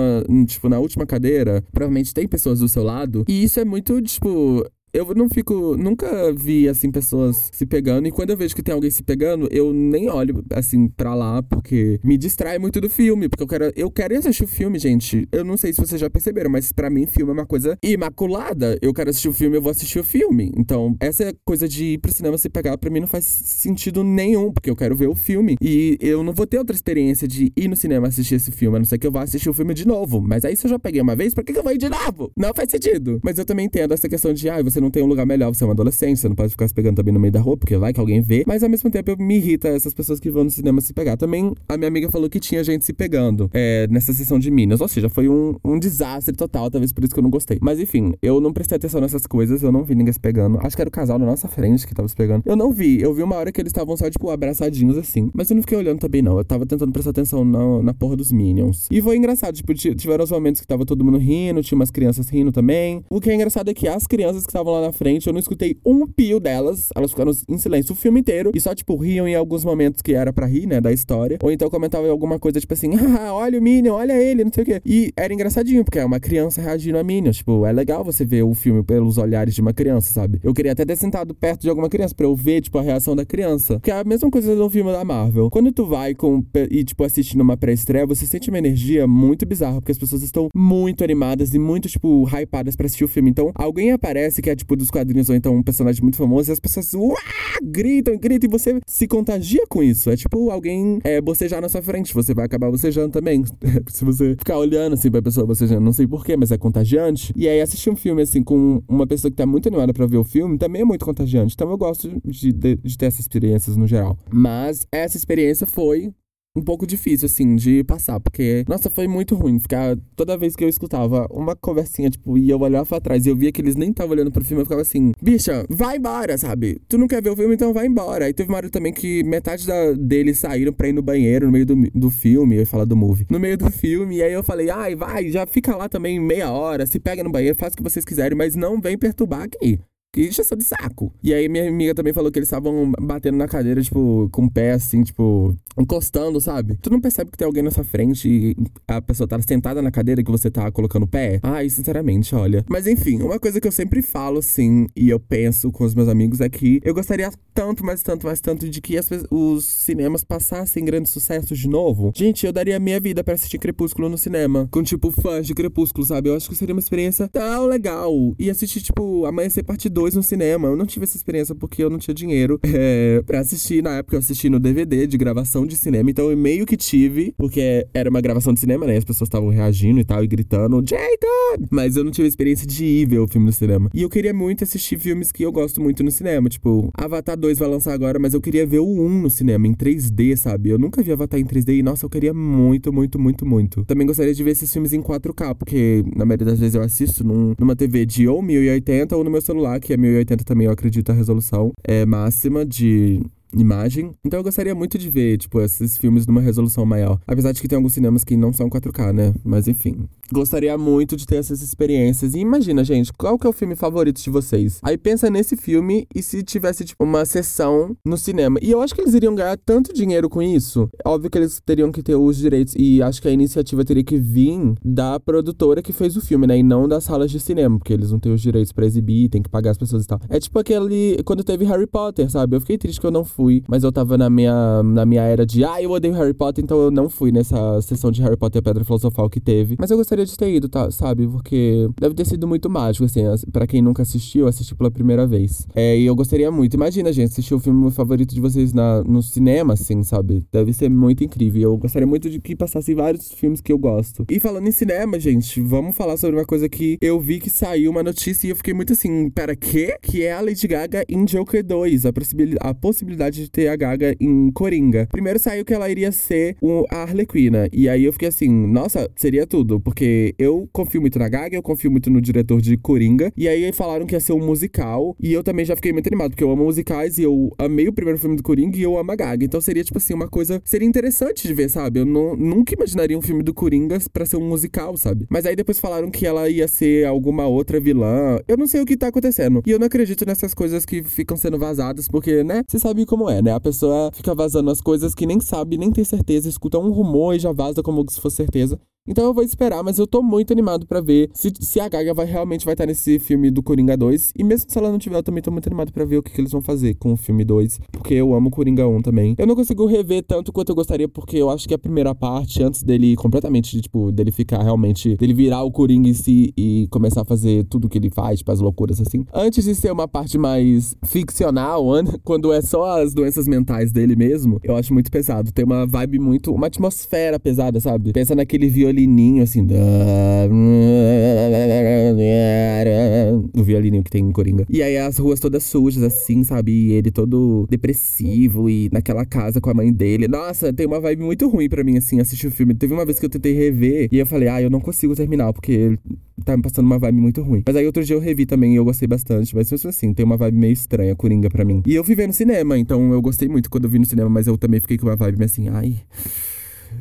tipo, na última cadeira, provavelmente tem pessoas pessoas do seu lado. E isso é muito, tipo, eu não fico. Nunca vi, assim, pessoas se pegando. E quando eu vejo que tem alguém se pegando, eu nem olho, assim, pra lá, porque me distrai muito do filme. Porque eu quero, eu quero assistir o filme, gente. Eu não sei se vocês já perceberam, mas para mim, filme é uma coisa imaculada. Eu quero assistir o filme, eu vou assistir o filme. Então, essa coisa de ir pro cinema se pegar, pra mim não faz sentido nenhum, porque eu quero ver o filme. E eu não vou ter outra experiência de ir no cinema assistir esse filme, a não ser que eu vá assistir o filme de novo. Mas aí, se eu já peguei uma vez, por que, que eu vou ir de novo? Não faz sentido. Mas eu também entendo essa questão de, ah, você não tem um lugar melhor, você é um adolescente, você não pode ficar se pegando também no meio da rua, porque vai que alguém vê. Mas ao mesmo tempo me irrita essas pessoas que vão no cinema se pegar. Também a minha amiga falou que tinha gente se pegando é, nessa sessão de Minas. Ou seja, foi um, um desastre total, talvez por isso que eu não gostei. Mas enfim, eu não prestei atenção nessas coisas, eu não vi ninguém se pegando. Acho que era o casal na nossa frente que tava se pegando. Eu não vi, eu vi uma hora que eles estavam só, tipo, abraçadinhos assim. Mas eu não fiquei olhando também, não. Eu tava tentando prestar atenção na, na porra dos Minions. E foi engraçado, tipo, tiveram os momentos que tava todo mundo rindo, tinha umas crianças rindo também. O que é engraçado é que as crianças que estavam lá na frente, eu não escutei um pio delas. Elas ficaram em silêncio o filme inteiro. E só, tipo, riam em alguns momentos que era para rir, né, da história. Ou então comentavam alguma coisa, tipo assim, ah, olha o Minion, olha ele, não sei o quê. E era engraçadinho, porque é uma criança reagindo a Minion. Tipo, é legal você ver o filme pelos olhares de uma criança, sabe? Eu queria até ter sentado perto de alguma criança pra eu ver, tipo, a reação da criança. Que é a mesma coisa do filme da Marvel. Quando tu vai com e, tipo, assistindo uma pré-estreia, você sente uma energia muito bizarra, porque as pessoas estão muito animadas e muito, tipo, hypadas pra assistir o filme. Então, alguém aparece que é, tipo, dos quadrinhos, ou então um personagem muito famoso, e as pessoas uá, gritam, gritam, e você se contagia com isso. É tipo alguém é, bocejar na sua frente, você vai acabar bocejando também. se você ficar olhando assim pra pessoa bocejando, não sei porquê, mas é contagiante. E aí assistir um filme assim com uma pessoa que tá muito animada pra ver o filme também é muito contagiante. Então eu gosto de, de, de ter essas experiências no geral. Mas essa experiência foi um pouco difícil, assim, de passar, porque, nossa, foi muito ruim. Ficar toda vez que eu escutava uma conversinha, tipo, e eu olhava pra trás e eu via que eles nem estavam olhando pro filme, eu ficava assim, bicha, vai embora, sabe? Tu não quer ver o filme, então vai embora. Aí teve uma hora também que metade da, deles saíram pra ir no banheiro no meio do, do filme, eu ia falar do movie, no meio do filme, e aí eu falei, ai, vai, já fica lá também meia hora, se pega no banheiro, faz o que vocês quiserem, mas não vem perturbar aqui. Que encheção de saco. E aí minha amiga também falou que eles estavam batendo na cadeira, tipo, com o pé assim, tipo, encostando, sabe? Tu não percebe que tem alguém na sua frente e a pessoa tá sentada na cadeira que você tá colocando o pé? Ai, sinceramente, olha. Mas enfim, uma coisa que eu sempre falo, assim, e eu penso com os meus amigos é que eu gostaria tanto, mais tanto, mais tanto de que as, os cinemas passassem grandes sucessos de novo. Gente, eu daria minha vida para assistir Crepúsculo no cinema. Com, tipo, fãs de Crepúsculo, sabe? Eu acho que seria uma experiência tão legal. E assistir, tipo, Amanhecer Parte 2 no cinema. Eu não tive essa experiência porque eu não tinha dinheiro é, pra assistir. Na época eu assisti no DVD de gravação de cinema. Então eu meio que tive, porque era uma gravação de cinema, né? As pessoas estavam reagindo e tal, e gritando, Jacob! Mas eu não tive a experiência de ir ver o filme no cinema. E eu queria muito assistir filmes que eu gosto muito no cinema. Tipo, Avatar 2 vai lançar agora, mas eu queria ver o 1 no cinema, em 3D, sabe? Eu nunca vi Avatar em 3D e, nossa, eu queria muito, muito, muito, muito. Também gostaria de ver esses filmes em 4K, porque na maioria das vezes eu assisto num, numa TV de ou 1080 ou no meu celular, que é 1080 também, eu acredito, a resolução é máxima de imagem. Então eu gostaria muito de ver, tipo, esses filmes numa resolução maior. Apesar de que tem alguns cinemas que não são 4K, né? Mas enfim. Gostaria muito de ter essas experiências. E imagina, gente, qual que é o filme favorito de vocês? Aí pensa nesse filme e se tivesse, tipo, uma sessão no cinema. E eu acho que eles iriam ganhar tanto dinheiro com isso. Óbvio que eles teriam que ter os direitos. E acho que a iniciativa teria que vir da produtora que fez o filme, né? E não das salas de cinema. Porque eles não têm os direitos para exibir, tem que pagar as pessoas e tal. É tipo aquele. Quando teve Harry Potter, sabe? Eu fiquei triste que eu não fui. Mas eu tava na minha, na minha era de. Ah, eu odeio Harry Potter, então eu não fui nessa sessão de Harry Potter e a Pedra Filosofal que teve. Mas eu gostaria de ter ido, tá, sabe? Porque deve ter sido muito mágico, assim, para quem nunca assistiu, assistir pela primeira vez. É, e eu gostaria muito. Imagina, gente, assistir o filme favorito de vocês na, no cinema, assim, sabe? Deve ser muito incrível. Eu gostaria muito de que passassem vários filmes que eu gosto. E falando em cinema, gente, vamos falar sobre uma coisa que eu vi que saiu uma notícia e eu fiquei muito assim, pera, quê? Que é a Lady Gaga em Joker 2, a, possibilidade, a possibilidade de ter a Gaga em Coringa. Primeiro saiu que ela iria ser o, a Arlequina. E aí eu fiquei assim, nossa, seria tudo, porque eu confio muito na Gaga, eu confio muito no diretor de Coringa. E aí falaram que ia ser um musical. E eu também já fiquei muito animado, porque eu amo musicais e eu amei o primeiro filme do Coringa e eu amo a Gaga. Então seria, tipo assim, uma coisa. Seria interessante de ver, sabe? Eu não, nunca imaginaria um filme do Coringa pra ser um musical, sabe? Mas aí depois falaram que ela ia ser alguma outra vilã. Eu não sei o que tá acontecendo. E eu não acredito nessas coisas que ficam sendo vazadas, porque, né? Você sabe como é, né? A pessoa fica vazando as coisas que nem sabe, nem tem certeza, escuta um rumor e já vaza como se fosse certeza. Então eu vou esperar, mas eu tô muito animado para ver se, se a Gaga vai, realmente vai estar nesse filme do Coringa 2. E mesmo se ela não tiver, eu também tô muito animado para ver o que, que, eles vão fazer com o filme 2. Porque eu amo Coringa 1 também. Eu não consigo rever tanto quanto eu gostaria, porque eu acho que a primeira parte, antes dele completamente, tipo, dele ficar realmente. dele virar o Coringa em si e começar a fazer tudo que ele faz, tipo, as loucuras assim. Antes de ser uma parte mais ficcional, quando é só as doenças mentais dele mesmo, eu acho muito pesado. Tem uma vibe muito. uma atmosfera pesada, sabe? Pensa naquele violininho assim. O violininho que tem em Coringa. E aí as ruas todas sujas, assim, sabe? E ele todo depressivo e naquela casa com a mãe dele. Nossa, tem uma vibe muito ruim para mim, assim, assistir o filme. Teve uma vez que eu tentei rever e eu falei, ah, eu não consigo terminar, porque tá me passando uma vibe muito ruim. Mas aí outro dia eu revi também e eu gostei bastante. Mas mesmo assim, tem uma vibe meio estranha, Coringa, pra mim. E eu fui ver no cinema, então eu gostei muito quando eu vi no cinema, mas eu também fiquei com uma vibe assim, ai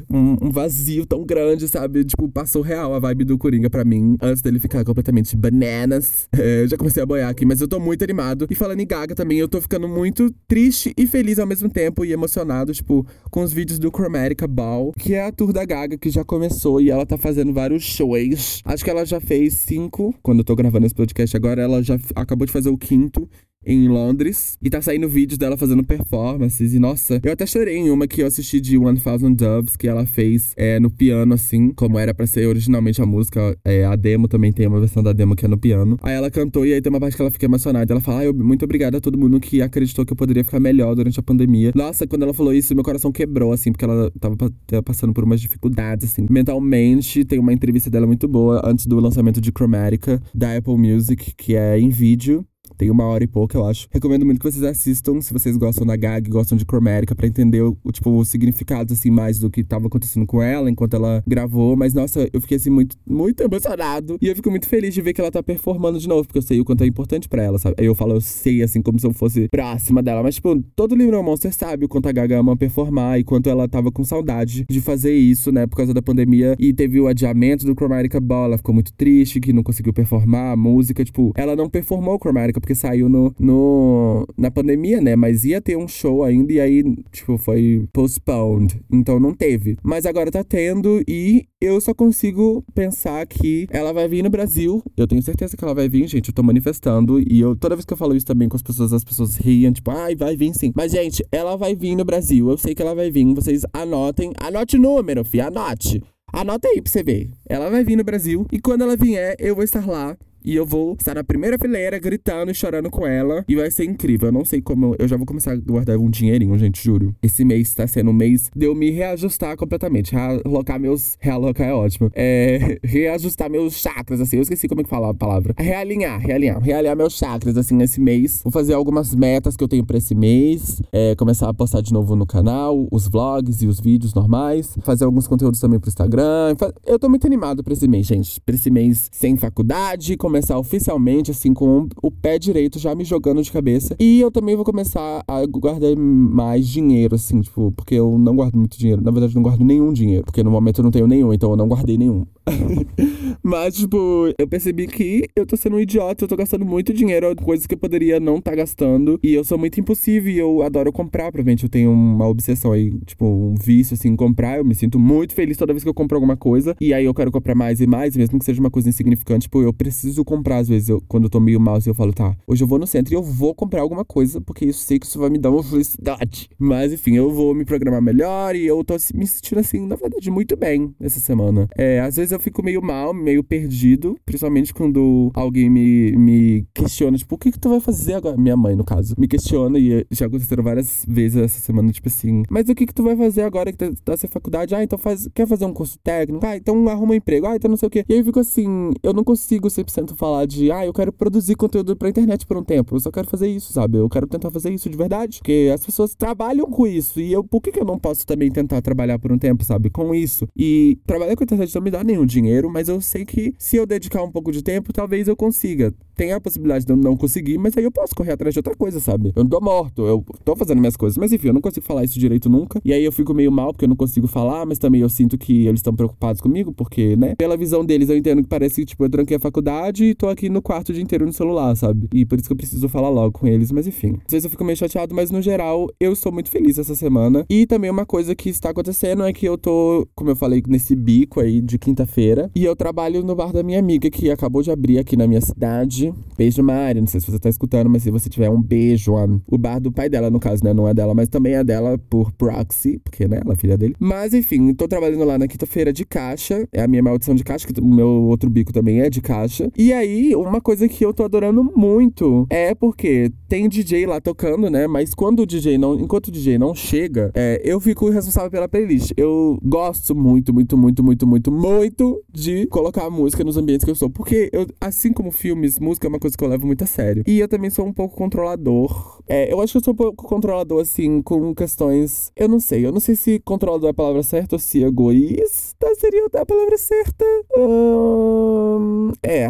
um, vazio tão grande, sabe? Tipo, passou real a vibe do Coringa pra mim, antes dele ficar completamente bananas. É, já comecei a boiar aqui, mas eu tô muito animado. E falando em Gaga também, eu tô ficando muito triste e feliz ao mesmo tempo e emocionado, tipo, com os vídeos do Chromatica Ball, que é a tour da Gaga que já começou e ela tá fazendo vários shows. Acho que ela já fez cinco, quando eu tô gravando esse podcast agora, ela já acabou de fazer o quinto em Londres. E tá saindo vídeos dela fazendo performances. E nossa, eu até chorei em uma que eu assisti de One Thousand Doves, que ela fez é, no piano, assim, como era para ser originalmente a música. É, a demo também tem uma versão da demo que é no piano. Aí ela cantou e aí tem uma parte que ela fica emocionada. Ela fala: ah, muito obrigada a todo mundo que acreditou que eu poderia ficar melhor durante a pandemia. Nossa, quando ela falou isso, meu coração quebrou, assim, porque ela tava passando por umas dificuldades, assim, mentalmente. Tem uma entrevista dela muito boa antes do lançamento de Chromatica, da Apple Music, que é em vídeo. Tem uma hora e pouco, eu acho. Recomendo muito que vocês assistam, se vocês gostam da Gag, gostam de Chromatica, pra entender o, tipo, os significados, assim, mais do que tava acontecendo com ela enquanto ela gravou. Mas, nossa, eu fiquei, assim, muito, muito emocionado. E eu fico muito feliz de ver que ela tá performando de novo, porque eu sei o quanto é importante pra ela, sabe? Aí eu falo, eu sei, assim, como se eu fosse próxima dela. Mas, tipo, todo livro Monster sabe o quanto a Gaga ama performar e quanto ela tava com saudade de fazer isso, né, por causa da pandemia. E teve o adiamento do Chromatica Ball, ela ficou muito triste, que não conseguiu performar a música. Tipo, ela não performou o Chromatica porque saiu no, no, na pandemia, né? Mas ia ter um show ainda e aí, tipo, foi postponed. Então não teve. Mas agora tá tendo e eu só consigo pensar que ela vai vir no Brasil. Eu tenho certeza que ela vai vir, gente. Eu tô manifestando. E eu, toda vez que eu falo isso também com as pessoas, as pessoas riem, tipo, ai, vai vir sim. Mas, gente, ela vai vir no Brasil. Eu sei que ela vai vir. Vocês anotem. Anote o número, fi. Anote. Anota aí pra você ver. Ela vai vir no Brasil. E quando ela vier, eu vou estar lá e eu vou estar na primeira fileira gritando e chorando com ela. E vai ser incrível. Eu não sei como. Eu já vou começar a guardar um dinheirinho, gente, juro. Esse mês tá sendo um mês de eu me reajustar completamente. Realocar meus. Realocar é ótimo. É. Reajustar meus chakras, assim. Eu esqueci como é que fala a palavra. Realinhar, realinhar. Realinhar meus chakras, assim, nesse mês. Vou fazer algumas metas que eu tenho pra esse mês. É, começar a postar de novo no canal, os vlogs e os vídeos normais. Fazer alguns conteúdos também pro Instagram. Eu tô muito animado pra esse mês, gente. Pra esse mês sem faculdade, começar oficialmente, assim, com o pé direito já me jogando de cabeça. E eu também vou começar a guardar mais dinheiro, assim, tipo, porque eu não guardo muito dinheiro. Na verdade, não guardo nenhum dinheiro, porque no momento eu não tenho nenhum, então eu não guardei nenhum. Mas, tipo, eu percebi que eu tô sendo um idiota, eu tô gastando muito dinheiro, coisas que eu poderia não estar tá gastando. E eu sou muito impulsivo e eu adoro comprar, provavelmente eu tenho uma obsessão aí, tipo, um vício, assim, comprar. Eu me sinto muito feliz toda vez que eu compro alguma coisa. E aí eu quero comprar mais e mais, mesmo que seja uma coisa insignificante, tipo, eu preciso comprar, às vezes, eu, quando eu tô meio mal, eu falo, tá, hoje eu vou no centro e eu vou comprar alguma coisa, porque eu sei que isso vai me dar uma felicidade. Mas, enfim, eu vou me programar melhor e eu tô me sentindo, assim, na verdade, muito bem essa semana. É, às vezes eu fico meio mal, meio perdido, principalmente quando alguém me, me questiona, tipo, o que que tu vai fazer agora? Minha mãe, no caso, me questiona e já aconteceram várias vezes essa semana, tipo assim, mas o que que tu vai fazer agora que tá, tá sem faculdade? Ah, então faz, quer fazer um curso técnico? Ah, então arruma um emprego. Ah, então não sei o quê. E aí eu fico assim, eu não consigo 100% falar de, ah, eu quero produzir conteúdo pra internet por um tempo. Eu só quero fazer isso, sabe? Eu quero tentar fazer isso de verdade. Porque as pessoas trabalham com isso. E eu, por que, que eu não posso também tentar trabalhar por um tempo, sabe? Com isso. E trabalhar com internet não me dá nenhum tenho dinheiro, mas eu sei que se eu dedicar um pouco de tempo, talvez eu consiga. Tem a possibilidade de eu não conseguir, mas aí eu posso correr atrás de outra coisa, sabe? Eu não tô morto, eu tô fazendo minhas coisas. Mas enfim, eu não consigo falar isso direito nunca. E aí eu fico meio mal porque eu não consigo falar, mas também eu sinto que eles estão preocupados comigo, porque, né? Pela visão deles, eu entendo que parece que, tipo, eu tranquei a faculdade e tô aqui no quarto o dia inteiro no celular, sabe? E por isso que eu preciso falar logo com eles, mas enfim. Às vezes eu fico meio chateado, mas no geral, eu estou muito feliz essa semana. E também uma coisa que está acontecendo é que eu tô, como eu falei, nesse bico aí de quinta-feira. E eu trabalho no bar da minha amiga, que acabou de abrir aqui na minha cidade. Beijo, Mari. Não sei se você tá escutando, mas se você tiver um beijo. O bar do pai dela, no caso, né? Não é dela, mas também é dela por proxy, porque, né? Ela é filha dele. Mas enfim, tô trabalhando lá na quinta-feira de caixa. É a minha maldição de caixa, que o meu outro bico também é de caixa. E aí, uma coisa que eu tô adorando muito é porque tem DJ lá tocando, né? Mas quando o DJ não. Enquanto o DJ não chega, é, eu fico responsável pela playlist. Eu gosto muito, muito, muito, muito, muito, muito de colocar música nos ambientes que eu estou. Porque, eu, assim como filmes, música é uma coisa que eu levo muito a sério. E eu também sou um pouco controlador. É, eu acho que eu sou um pouco controlador, assim, com questões. Eu não sei. Eu não sei se controlador é a palavra certa ou se egoísta seria a palavra certa. Hum, é.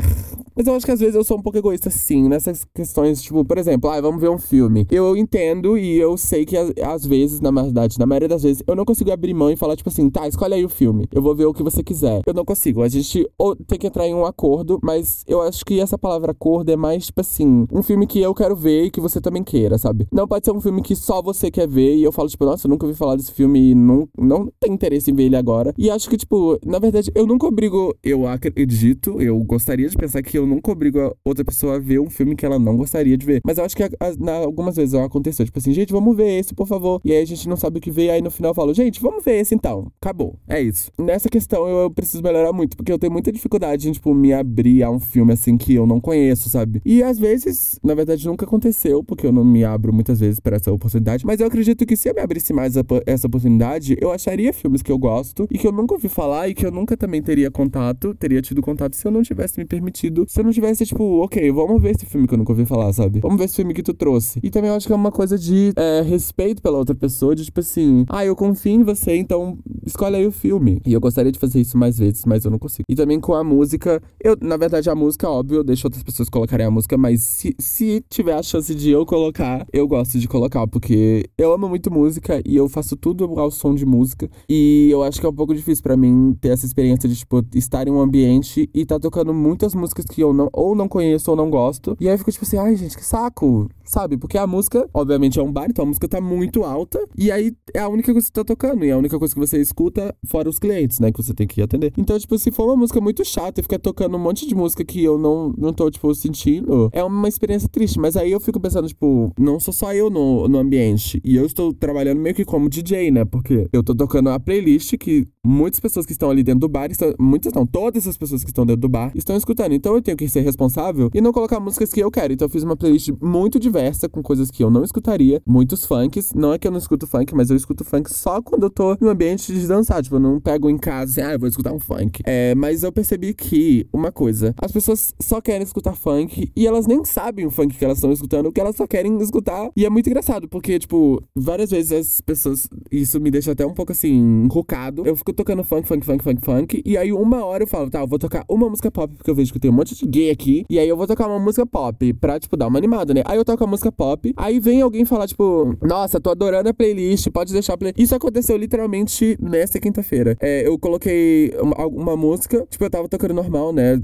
Mas eu acho que às vezes eu sou um pouco egoísta, sim, nessas questões, tipo, por exemplo, ah, vamos ver um filme. Eu entendo e eu sei que às vezes, na verdade, na maioria das vezes, eu não consigo abrir mão e falar, tipo assim, tá, escolhe aí o filme. Eu vou ver o que você quiser. Eu não consigo. A gente tem que entrar em um acordo, mas eu acho que essa palavra acordo é mais, tipo assim, um filme que eu quero ver e que você também queira, sabe? Não pode ser um filme que só você quer ver e eu falo, tipo, nossa, eu nunca ouvi falar desse filme e não, não tenho interesse em ver ele agora. E acho que, tipo, na verdade, eu nunca obrigo, eu acredito, eu gostaria de pensar que eu nunca obrigo a outra pessoa a ver um filme que ela não gostaria de ver. Mas eu acho que a, a, na, algumas vezes aconteceu, tipo assim, gente, vamos ver esse, por favor. E aí a gente não sabe o que ver, aí no final eu falo, gente, vamos ver esse então. Acabou. É isso. Nessa questão eu, eu preciso melhorar muito, porque eu tenho muita dificuldade em, tipo, me abrir a um filme assim que eu não conheço, sabe? E às vezes, na verdade, nunca aconteceu, porque eu não me abro muitas vezes para essa oportunidade. Mas eu acredito que se eu me abrisse mais a, essa oportunidade, eu acharia filmes que eu gosto e que eu nunca ouvi falar e que eu nunca também teria contato, teria tido contato se eu não tivesse me permitido. Se eu não tivesse, tipo, ok, vamos ver esse filme que eu nunca ouvi falar, sabe? Vamos ver esse filme que tu trouxe. E também eu acho que é uma coisa de é, respeito pela outra pessoa, de tipo assim, ah, eu confio em você, então escolhe aí o filme. E eu gostaria de fazer isso mais vezes, mas eu não consigo. E também com a música, eu, na verdade, a música, óbvio, eu deixo outras pessoas colocarem a música, mas se, se tiver a chance de eu colocar, eu gosto de colocar, porque eu amo muito música e eu faço tudo ao som de música. E eu acho que é um pouco difícil para mim ter essa experiência de, tipo, estar em um ambiente e tá tocando muitas músicas que eu não, ou não conheço ou não gosto. E aí eu fico tipo assim, ai, gente, que saco, sabe? Porque a música, obviamente, é um bar, então a música tá muito alta. E aí é a única coisa que você tá tocando. E é a única coisa que você escuta, fora os clientes, né? Que você tem que atender. Então, tipo, se for uma música muito chata e ficar tocando um monte de música que eu não, não tô, tipo, sentindo, é uma experiência triste. Mas aí eu fico pensando, tipo, não sou só eu no, no ambiente. E eu estou trabalhando meio que como DJ, né? Porque eu tô tocando a playlist que muitas pessoas que estão ali dentro do bar, estão, muitas não, todas as pessoas que estão dentro do bar estão escutando. Então eu tenho que ser responsável e não colocar músicas que eu quero. Então eu fiz uma playlist muito diversa, com coisas que eu não escutaria, muitos funks. Não é que eu não escuto funk, mas eu escuto funk só quando eu tô no ambiente de dançar. Tipo, eu não pego em casa assim, ah, eu vou escutar um funk. É, mas eu percebi que, uma coisa, as pessoas só querem escutar funk e elas nem sabem o funk que elas estão escutando, que elas só querem escutar. E é muito engraçado, porque, tipo, várias vezes as pessoas. Isso me deixa até um pouco assim, enrucado. Eu fico tocando funk, funk, funk, funk, funk. E aí, uma hora eu falo, tá, eu vou tocar uma música pop, porque eu vejo que tem um monte de gay aqui. E aí eu vou tocar uma música pop pra, tipo, dar uma animada, né? Aí eu toco a música pop. Aí vem alguém falar, tipo, nossa, tô adorando a playlist, pode deixar a playlist. Isso aconteceu literalmente nessa quinta-feira. É, eu coloquei uma, uma música, tipo, eu tava tocando normal, né?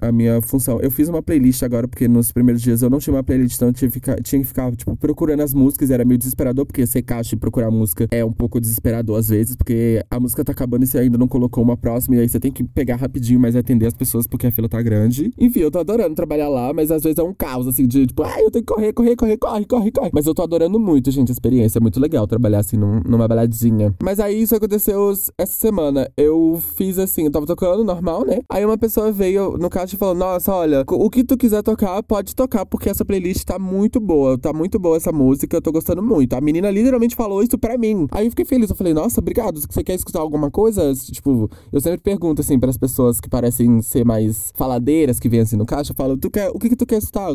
A minha função. Eu fiz uma playlist agora, porque nos primeiros dias eu não tinha uma playlist, então eu tinha que ficar, tinha que ficar tipo, procurando as músicas. Era meio desesperador, porque ser caixa e procurar música é um pouco desesperador às vezes, porque a música tá acabando e você ainda não colocou uma próxima, e aí você tem que pegar rapidinho, mas atender as pessoas porque a fila tá grande. Enfim, eu tô adorando trabalhar lá, mas às vezes é um caos, assim, de tipo, ai, eu tenho que correr, correr, correr, corre, corre, corre. Mas eu tô adorando muito, gente, a experiência. É muito legal trabalhar assim num, numa baladinha. Mas aí isso aconteceu essa semana. Eu fiz assim, eu tava tocando normal, né? Aí uma pessoa veio, no caixa e falou: Nossa, olha, o que tu quiser tocar, pode tocar, porque essa playlist tá muito boa. Tá muito boa essa música, eu tô gostando muito. A menina literalmente falou isso pra mim. Aí eu fiquei feliz. Eu falei, nossa, obrigado. Você quer escutar alguma coisa? Tipo, eu sempre pergunto assim para as pessoas que parecem ser mais faladeiras, que vêm assim no caixa, eu falo, tu quer, o que, que tu quer escutar?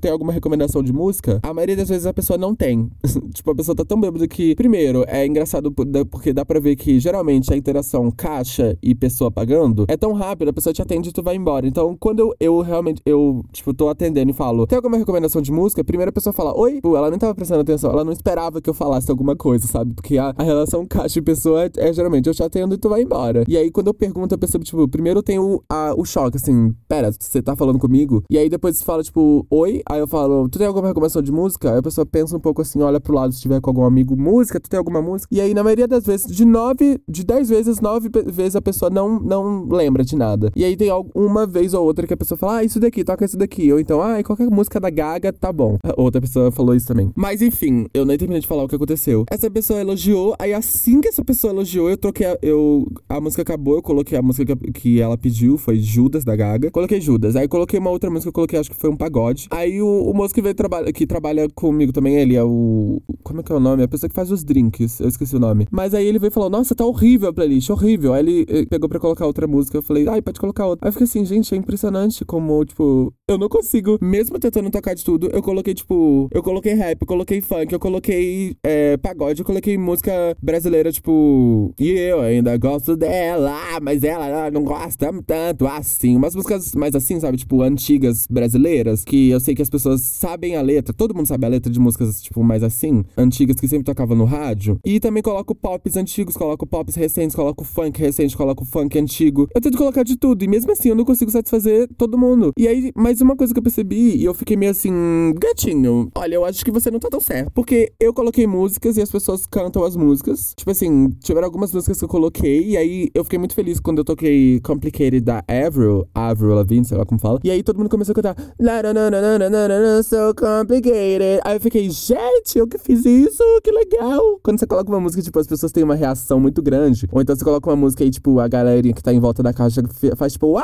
Tem alguma recomendação de música? A maioria das vezes a pessoa não tem. tipo, a pessoa tá tão bêbada que, primeiro, é engraçado porque dá pra ver que geralmente a interação caixa e pessoa pagando é tão rápida, a pessoa te atende e tu vai embora. Então, quando eu, eu realmente, eu, tipo, tô atendendo e falo, tem alguma recomendação de música? Primeiro a pessoa fala, oi? Pô, ela nem tava prestando atenção, ela não esperava que eu falasse alguma coisa, sabe? Porque a, a relação caixa e pessoa é, é, geralmente eu te atendo e tu vai embora. E aí, quando eu pergunto, a pessoa, tipo, primeiro tem o, a, o choque, assim, pera, você tá falando comigo? E aí depois fala, tipo, oi? Aí eu falo, tu tem alguma recomendação de música? A pessoa pensa um pouco assim, olha pro lado se tiver com algum amigo, música, tu tem alguma música? E aí, na maioria das vezes, de nove, de dez vezes, nove vezes a pessoa não, não lembra de nada. E aí tem uma vez ou outra que a pessoa fala, ah, isso daqui, toca isso daqui. Ou então, ah, qualquer música da Gaga, tá bom. Outra pessoa falou isso também. Mas enfim, eu nem terminei de falar o que aconteceu. Essa pessoa elogiou, aí assim que essa pessoa elogiou, eu troquei a, eu, a música acabou, eu coloquei a música que, que ela pediu, foi Judas da Gaga. Coloquei Judas. Aí coloquei uma outra música, eu coloquei, acho que foi um pagode. Aí o, o moço que veio trabalhar, que trabalha comigo também, ele é o. Como é que é o nome? A pessoa que faz os drinks. Eu esqueci o nome. Mas aí ele veio e falou: Nossa, tá horrível a playlist, horrível. Aí ele, pegou pra colocar outra música. Eu falei, ai, pode colocar outra. Aí eu fiquei assim, gente, é impressionante como, tipo, eu não consigo, mesmo tentando tocar de tudo, eu coloquei, tipo, eu coloquei rap, eu coloquei funk, eu coloquei é, pagode, eu coloquei música brasileira, tipo, e eu ainda gosto dela, mas ela não gosta tanto assim. Umas músicas mais assim, sabe? Tipo, antigas brasileiras, que eu sei que as pessoas sabem a todo mundo sabe a letra de músicas, tipo, mais assim, antigas que sempre tocavam no rádio. E também coloco pops antigos, coloco pops recentes, coloco funk recente, coloco funk antigo. Eu tento colocar de tudo, e mesmo assim eu não consigo satisfazer todo mundo. E aí, mais uma coisa que eu percebi, e eu fiquei meio assim, gatinho, olha, eu acho que você não tá tão certo. Porque eu coloquei músicas e as pessoas cantam as músicas. Tipo assim, tiveram algumas músicas que eu coloquei, e aí eu fiquei muito feliz quando eu toquei Complicated da Avril, Avril Lavigne, sei lá como fala. E aí todo mundo começou a cantar So complicated. Aí eu fiquei, gente, eu que fiz isso, que legal. Quando você coloca uma música, tipo, as pessoas têm uma reação muito grande. Ou então você coloca uma música e, tipo, a galerinha que tá em volta da caixa faz, tipo,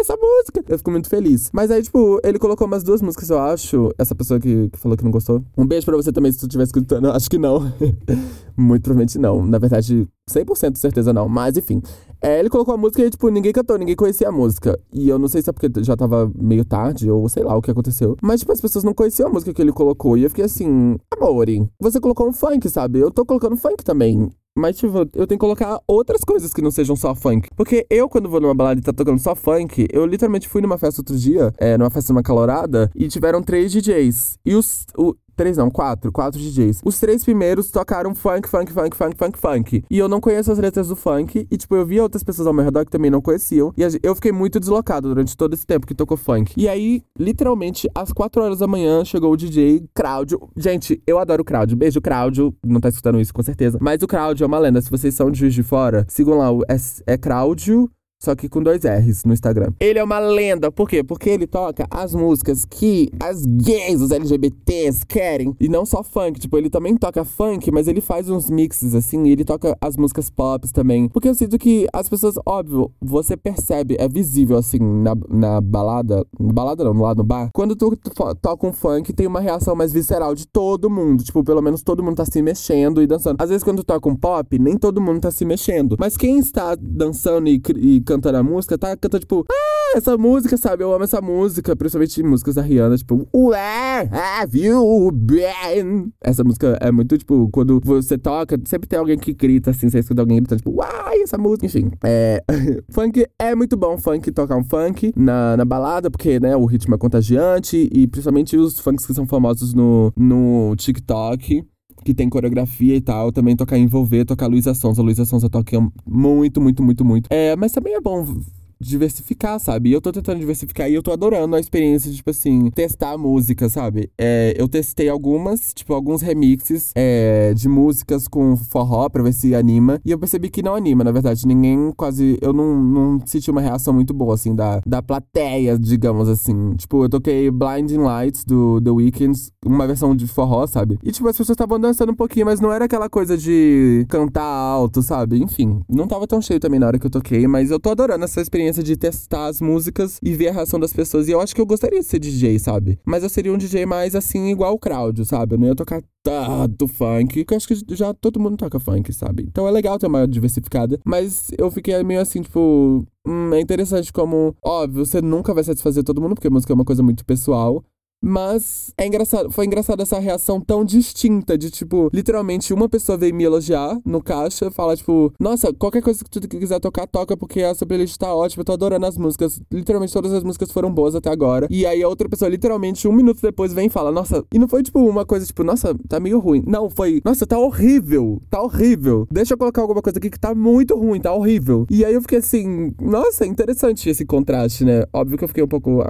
essa música. Eu fico muito feliz. Mas aí, tipo, ele colocou umas duas músicas, eu acho. Essa pessoa que, que falou que não gostou. Um beijo pra você também, se tu estiver escutando. Acho que não. muito provavelmente não. Na verdade, 100% de certeza não. Mas, enfim. É, ele colocou a música e, tipo, ninguém cantou, ninguém conhecia a música. E eu não sei se é porque já tava meio tarde, ou sei lá o que aconteceu. Mas, tipo, as pessoas não conheciam a música que ele colocou. E eu fiquei assim, amore, você colocou um funk, sabe? Eu tô colocando funk também. Mas, tipo, eu tenho que colocar outras coisas que não sejam só funk. Porque eu, quando vou numa balada e tá tocando só funk, eu literalmente fui numa festa outro dia, é, numa festa numa calorada, e tiveram três DJs. E os, o, Três não, quatro. Quatro DJs. Os três primeiros tocaram funk, funk, funk, funk, funk, funk. E eu não conheço as letras do funk. E, tipo, eu vi outras pessoas ao meu redor que também não conheciam. E eu fiquei muito deslocado durante todo esse tempo que tocou funk. E aí, literalmente, às quatro horas da manhã, chegou o DJ Cláudio. Gente, eu adoro o Cláudio. Beijo, Cláudio. Não tá escutando isso, com certeza. Mas o Cláudio é uma lenda. Se vocês são de Juiz de Fora, sigam lá. É, é Cláudio só que com dois R's no Instagram. Ele é uma lenda, por quê? Porque ele toca as músicas que as gays, os LGBTs querem. E não só funk, tipo, ele também toca funk, mas ele faz uns mixes, assim, e ele toca as músicas pop também. Porque eu sinto que as pessoas, óbvio, você percebe, é visível, assim, na, na balada, balada não, lá no bar. Quando tu, tu toca um funk, tem uma reação mais visceral de todo mundo. Tipo, pelo menos todo mundo tá se mexendo e dançando. Às vezes, quando tu toca um pop, nem todo mundo tá se mexendo. Mas quem está dançando e, e cantando a música, tá cantando tipo, ah, essa música, sabe? Eu amo essa música, principalmente músicas da Rihanna, tipo, Where have you been? Essa música é muito, tipo, quando você toca, sempre tem alguém que grita assim, você escuta alguém gritando, tipo, uai, essa música, enfim. É. funk é muito bom, funk, tocar um funk na, na balada, porque, né, o ritmo é contagiante e principalmente os funks que são famosos no, no TikTok que tem coreografia e tal, também tocar envolver, tocar Luísa Sonza. Luísa Sonza toca muito, muito, muito, muito. É, mas também é bom diversificar, sabe? E eu tô tentando diversificar e eu tô adorando a experiência de, tipo assim, testar a música, sabe? É, eu testei algumas, tipo, alguns remixes é, de músicas com forró pra ver se anima. E eu percebi que não anima, na verdade. Ninguém quase. Eu não, não senti uma reação muito boa, assim, da, da plateia, digamos assim. Tipo, eu toquei Blinding Lights do The Weeknd, uma versão de forró, sabe? E, tipo, as pessoas estavam dançando um pouquinho, mas não era aquela coisa de cantar alto, sabe? Enfim, não tava tão cheio também na hora que eu toquei, mas eu tô adorando essa experiência experiência de testar as músicas e ver a reação das pessoas. E eu acho que eu gostaria de ser DJ, sabe? Mas eu seria um DJ mais assim, igual o Crowd, sabe? Eu não ia tocar tanto funk, que eu acho que já todo mundo toca funk, sabe? Então é legal ter uma diversificada. Mas eu fiquei meio assim, tipo. Hum, é interessante como, óbvio, você nunca vai satisfazer todo mundo, porque música é uma coisa muito pessoal. Mas é engraçado, foi engraçado essa reação tão distinta de tipo, literalmente uma pessoa veio me elogiar no caixa, fala tipo, nossa, qualquer coisa que tu quiser tocar, toca porque a sua playlist tá ótima, eu tô adorando as músicas. Literalmente todas as músicas foram boas até agora. E aí a outra pessoa literalmente um minuto depois vem e fala, nossa, e não foi tipo uma coisa tipo, nossa, tá meio ruim. Não, foi, nossa, tá horrível, tá horrível. Deixa eu colocar alguma coisa aqui que tá muito ruim, tá horrível. E aí eu fiquei assim, nossa, interessante esse contraste, né? Óbvio que eu fiquei um pouco,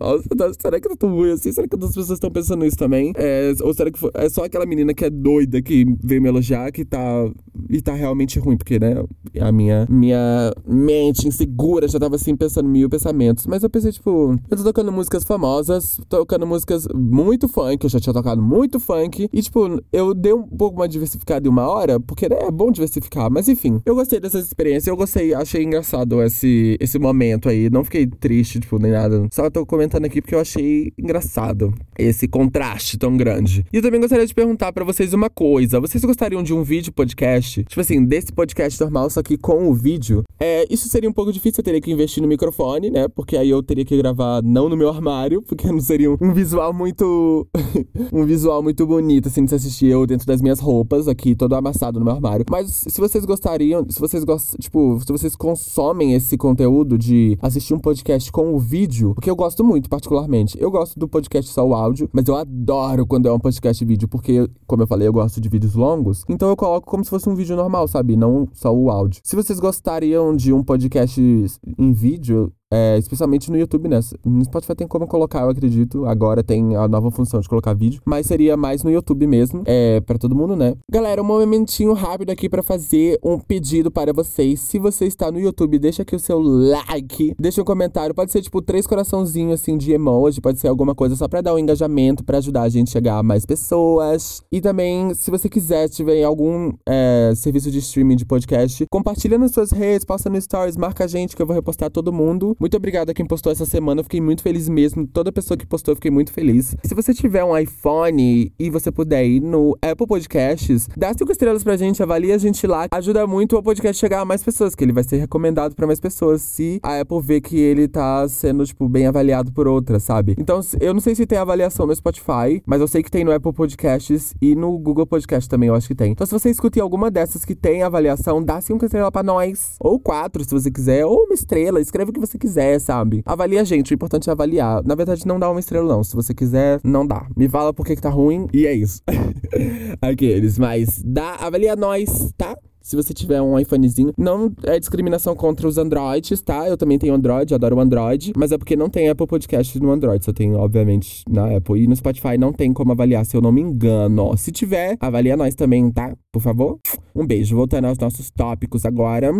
nossa, será que eu tô ruim assim? Será que outras pessoas estão pensando isso também? É, ou será que é só aquela menina que é doida que veio me elogiar que tá. E tá realmente ruim? Porque, né? A minha, minha mente insegura já tava assim pensando mil pensamentos. Mas eu pensei, tipo, eu tô tocando músicas famosas, tocando músicas muito funk, eu já tinha tocado muito funk. E, tipo, eu dei um pouco mais diversificado em uma hora, porque né, é bom diversificar. Mas enfim, eu gostei dessas experiências, eu gostei, achei engraçado esse, esse momento aí. Não fiquei triste, tipo, nem nada. Só tô comentando aqui porque eu achei engraçado engraçado esse contraste tão grande. E eu também gostaria de perguntar para vocês uma coisa: vocês gostariam de um vídeo podcast? Tipo assim, desse podcast normal, só que com o vídeo? É, isso seria um pouco difícil, eu teria que investir no microfone, né? Porque aí eu teria que gravar não no meu armário, porque não seria um visual muito. um visual muito bonito, assim, de se assistir eu dentro das minhas roupas, aqui, todo amassado no meu armário. Mas se vocês gostariam, se vocês gostam, tipo, se vocês consomem esse conteúdo de assistir um podcast com o vídeo, porque eu gosto muito, particularmente. Eu gosto do podcast podcast só o áudio, mas eu adoro quando é um podcast vídeo, porque, como eu falei, eu gosto de vídeos longos. Então eu coloco como se fosse um vídeo normal, sabe? Não só o áudio. Se vocês gostariam de um podcast em vídeo, é, especialmente no YouTube, né? No Spotify tem como colocar, eu acredito. Agora tem a nova função de colocar vídeo. Mas seria mais no YouTube mesmo. É, para todo mundo, né? Galera, um momentinho rápido aqui para fazer um pedido para vocês. Se você está no YouTube, deixa aqui o seu like. Deixa um comentário. Pode ser tipo três coraçãozinhos assim de emoji. Pode ser alguma coisa só pra dar um engajamento, para ajudar a gente a chegar a mais pessoas. E também, se você quiser, tiver algum é, serviço de streaming de podcast, compartilha nas suas redes, posta no stories, marca a gente que eu vou repostar todo mundo. Muito obrigado a quem postou essa semana, eu fiquei muito feliz mesmo. Toda pessoa que postou, eu fiquei muito feliz. Se você tiver um iPhone e você puder ir no Apple Podcasts, dá cinco estrelas pra gente, avalia a gente lá. Ajuda muito o podcast chegar a mais pessoas, que ele vai ser recomendado para mais pessoas se a Apple ver que ele tá sendo, tipo, bem avaliado por outras, sabe? Então, eu não sei se tem avaliação no Spotify, mas eu sei que tem no Apple Podcasts e no Google Podcast também, eu acho que tem. Então, se você escuta em alguma dessas que tem avaliação, dá cinco estrelas pra nós. Ou quatro, se você quiser, ou uma estrela, escreve o que você quiser quiser, sabe? Avalia a gente, o importante é avaliar. Na verdade, não dá uma estrela, não. Se você quiser, não dá. Me fala por que, que tá ruim e é isso. Aqueles, mas dá, avalia nós, tá? Se você tiver um iPhonezinho, não é discriminação contra os Androids, tá? Eu também tenho Android, adoro o Android, mas é porque não tem Apple Podcast no Android, só tem, obviamente, na Apple. E no Spotify não tem como avaliar, se eu não me engano. Se tiver, avalia nós também, tá? Por favor. Um beijo. Voltando aos nossos tópicos agora.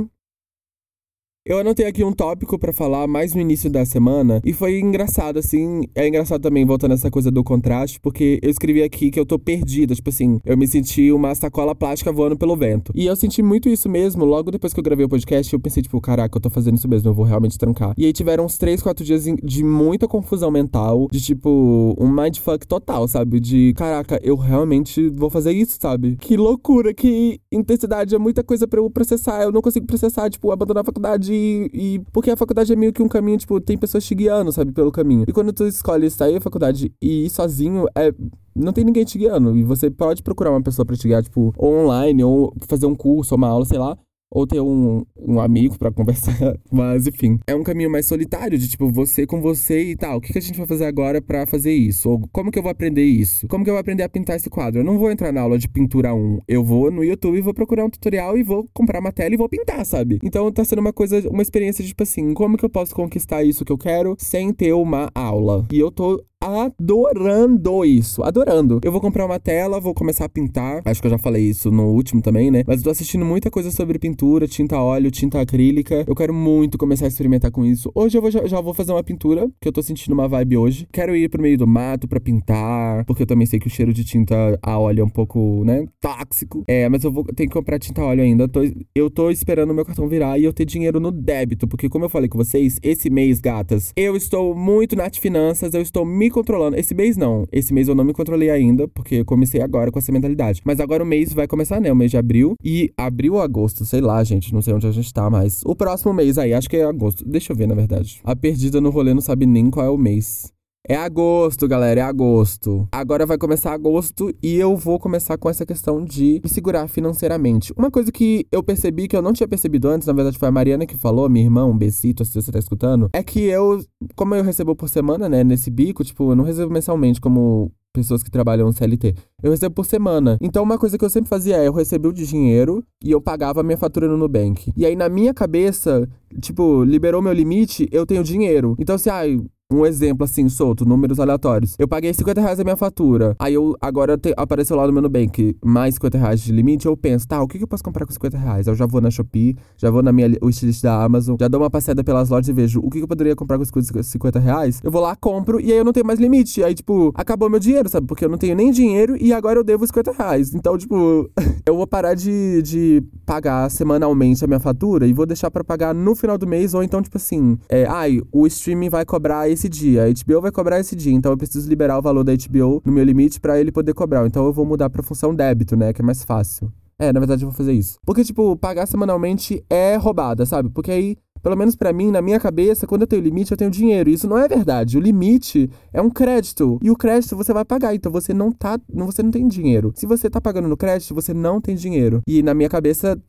Eu anotei aqui um tópico para falar mais no início da semana e foi engraçado, assim. É engraçado também, voltando essa coisa do contraste, porque eu escrevi aqui que eu tô perdida. Tipo assim, eu me senti uma sacola plástica voando pelo vento. E eu senti muito isso mesmo. Logo depois que eu gravei o podcast, eu pensei, tipo, caraca, eu tô fazendo isso mesmo, eu vou realmente trancar. E aí tiveram uns 3, 4 dias de muita confusão mental, de tipo, um mindfuck total, sabe? De caraca, eu realmente vou fazer isso, sabe? Que loucura, que intensidade, é muita coisa para eu processar. Eu não consigo processar, tipo, abandonar a faculdade e, e, Porque a faculdade é meio que um caminho, tipo, tem pessoas te guiando, sabe, pelo caminho. E quando tu escolhe sair da faculdade e ir sozinho, é não tem ninguém te guiando. E você pode procurar uma pessoa pra te guiar, tipo, online, ou fazer um curso, ou uma aula, sei lá ou ter um, um amigo para conversar. Mas, enfim, é um caminho mais solitário, de tipo, você com você e tal. O que, que a gente vai fazer agora para fazer isso? Ou como que eu vou aprender isso? Como que eu vou aprender a pintar esse quadro? Eu não vou entrar na aula de pintura 1. Eu vou no YouTube e vou procurar um tutorial e vou comprar uma tela e vou pintar, sabe? Então tá sendo uma coisa, uma experiência de tipo assim, como que eu posso conquistar isso que eu quero sem ter uma aula? E eu tô adorando isso. Adorando. Eu vou comprar uma tela, vou começar a pintar. Acho que eu já falei isso no último também, né? Mas eu tô assistindo muita coisa sobre pintura, tinta óleo, tinta acrílica. Eu quero muito começar a experimentar com isso. Hoje eu vou, já, já vou fazer uma pintura, que eu tô sentindo uma vibe hoje. Quero ir pro meio do mato para pintar, porque eu também sei que o cheiro de tinta a óleo é um pouco, né, tóxico. É, mas eu vou ter que comprar tinta a óleo ainda. Eu tô, eu tô esperando o meu cartão virar e eu ter dinheiro no débito, porque como eu falei com vocês, esse mês, gatas, eu estou muito nas finanças, eu estou me controlando. Esse mês não. Esse mês eu não me controlei ainda, porque eu comecei agora com essa mentalidade. Mas agora o mês vai começar, né? O mês de abril. E abril ou agosto, sei lá, gente. Não sei onde a gente tá, mas. O próximo mês aí, acho que é agosto. Deixa eu ver, na verdade. A perdida no rolê não sabe nem qual é o mês. É agosto, galera, é agosto. Agora vai começar agosto e eu vou começar com essa questão de me segurar financeiramente. Uma coisa que eu percebi que eu não tinha percebido antes, na verdade foi a Mariana que falou, minha irmã, um besito, se você tá escutando, é que eu, como eu recebo por semana, né, nesse bico, tipo, eu não recebo mensalmente como pessoas que trabalham no CLT. Eu recebo por semana. Então, uma coisa que eu sempre fazia é: eu recebia o dinheiro e eu pagava a minha fatura no Nubank. E aí, na minha cabeça, tipo, liberou meu limite, eu tenho dinheiro. Então, se, ai, um exemplo assim, solto, números aleatórios. Eu paguei 50 reais a minha fatura. Aí eu agora te, apareceu lá no meu Nubank mais 50 reais de limite. Eu penso, tá, o que, que eu posso comprar com 50 reais? Eu já vou na Shopee, já vou na minha wishlist da Amazon, já dou uma passeada pelas lojas e vejo o que, que eu poderia comprar com 50 reais. Eu vou lá, compro e aí eu não tenho mais limite. Aí, tipo, acabou meu dinheiro, sabe? Porque eu não tenho nem dinheiro e agora eu devo 50 reais. Então, tipo, eu vou parar de, de pagar semanalmente a minha fatura e vou deixar para pagar no final do mês. Ou então, tipo assim, é, ai, o streaming vai cobrar esse esse dia. A HBO vai cobrar esse dia, então eu preciso liberar o valor da HBO no meu limite para ele poder cobrar. Então eu vou mudar pra função débito, né? Que é mais fácil. É, na verdade eu vou fazer isso. Porque, tipo, pagar semanalmente é roubada, sabe? Porque aí, pelo menos para mim, na minha cabeça, quando eu tenho limite, eu tenho dinheiro. Isso não é verdade. O limite é um crédito. E o crédito você vai pagar. Então você não tá. Você não tem dinheiro. Se você tá pagando no crédito, você não tem dinheiro. E na minha cabeça,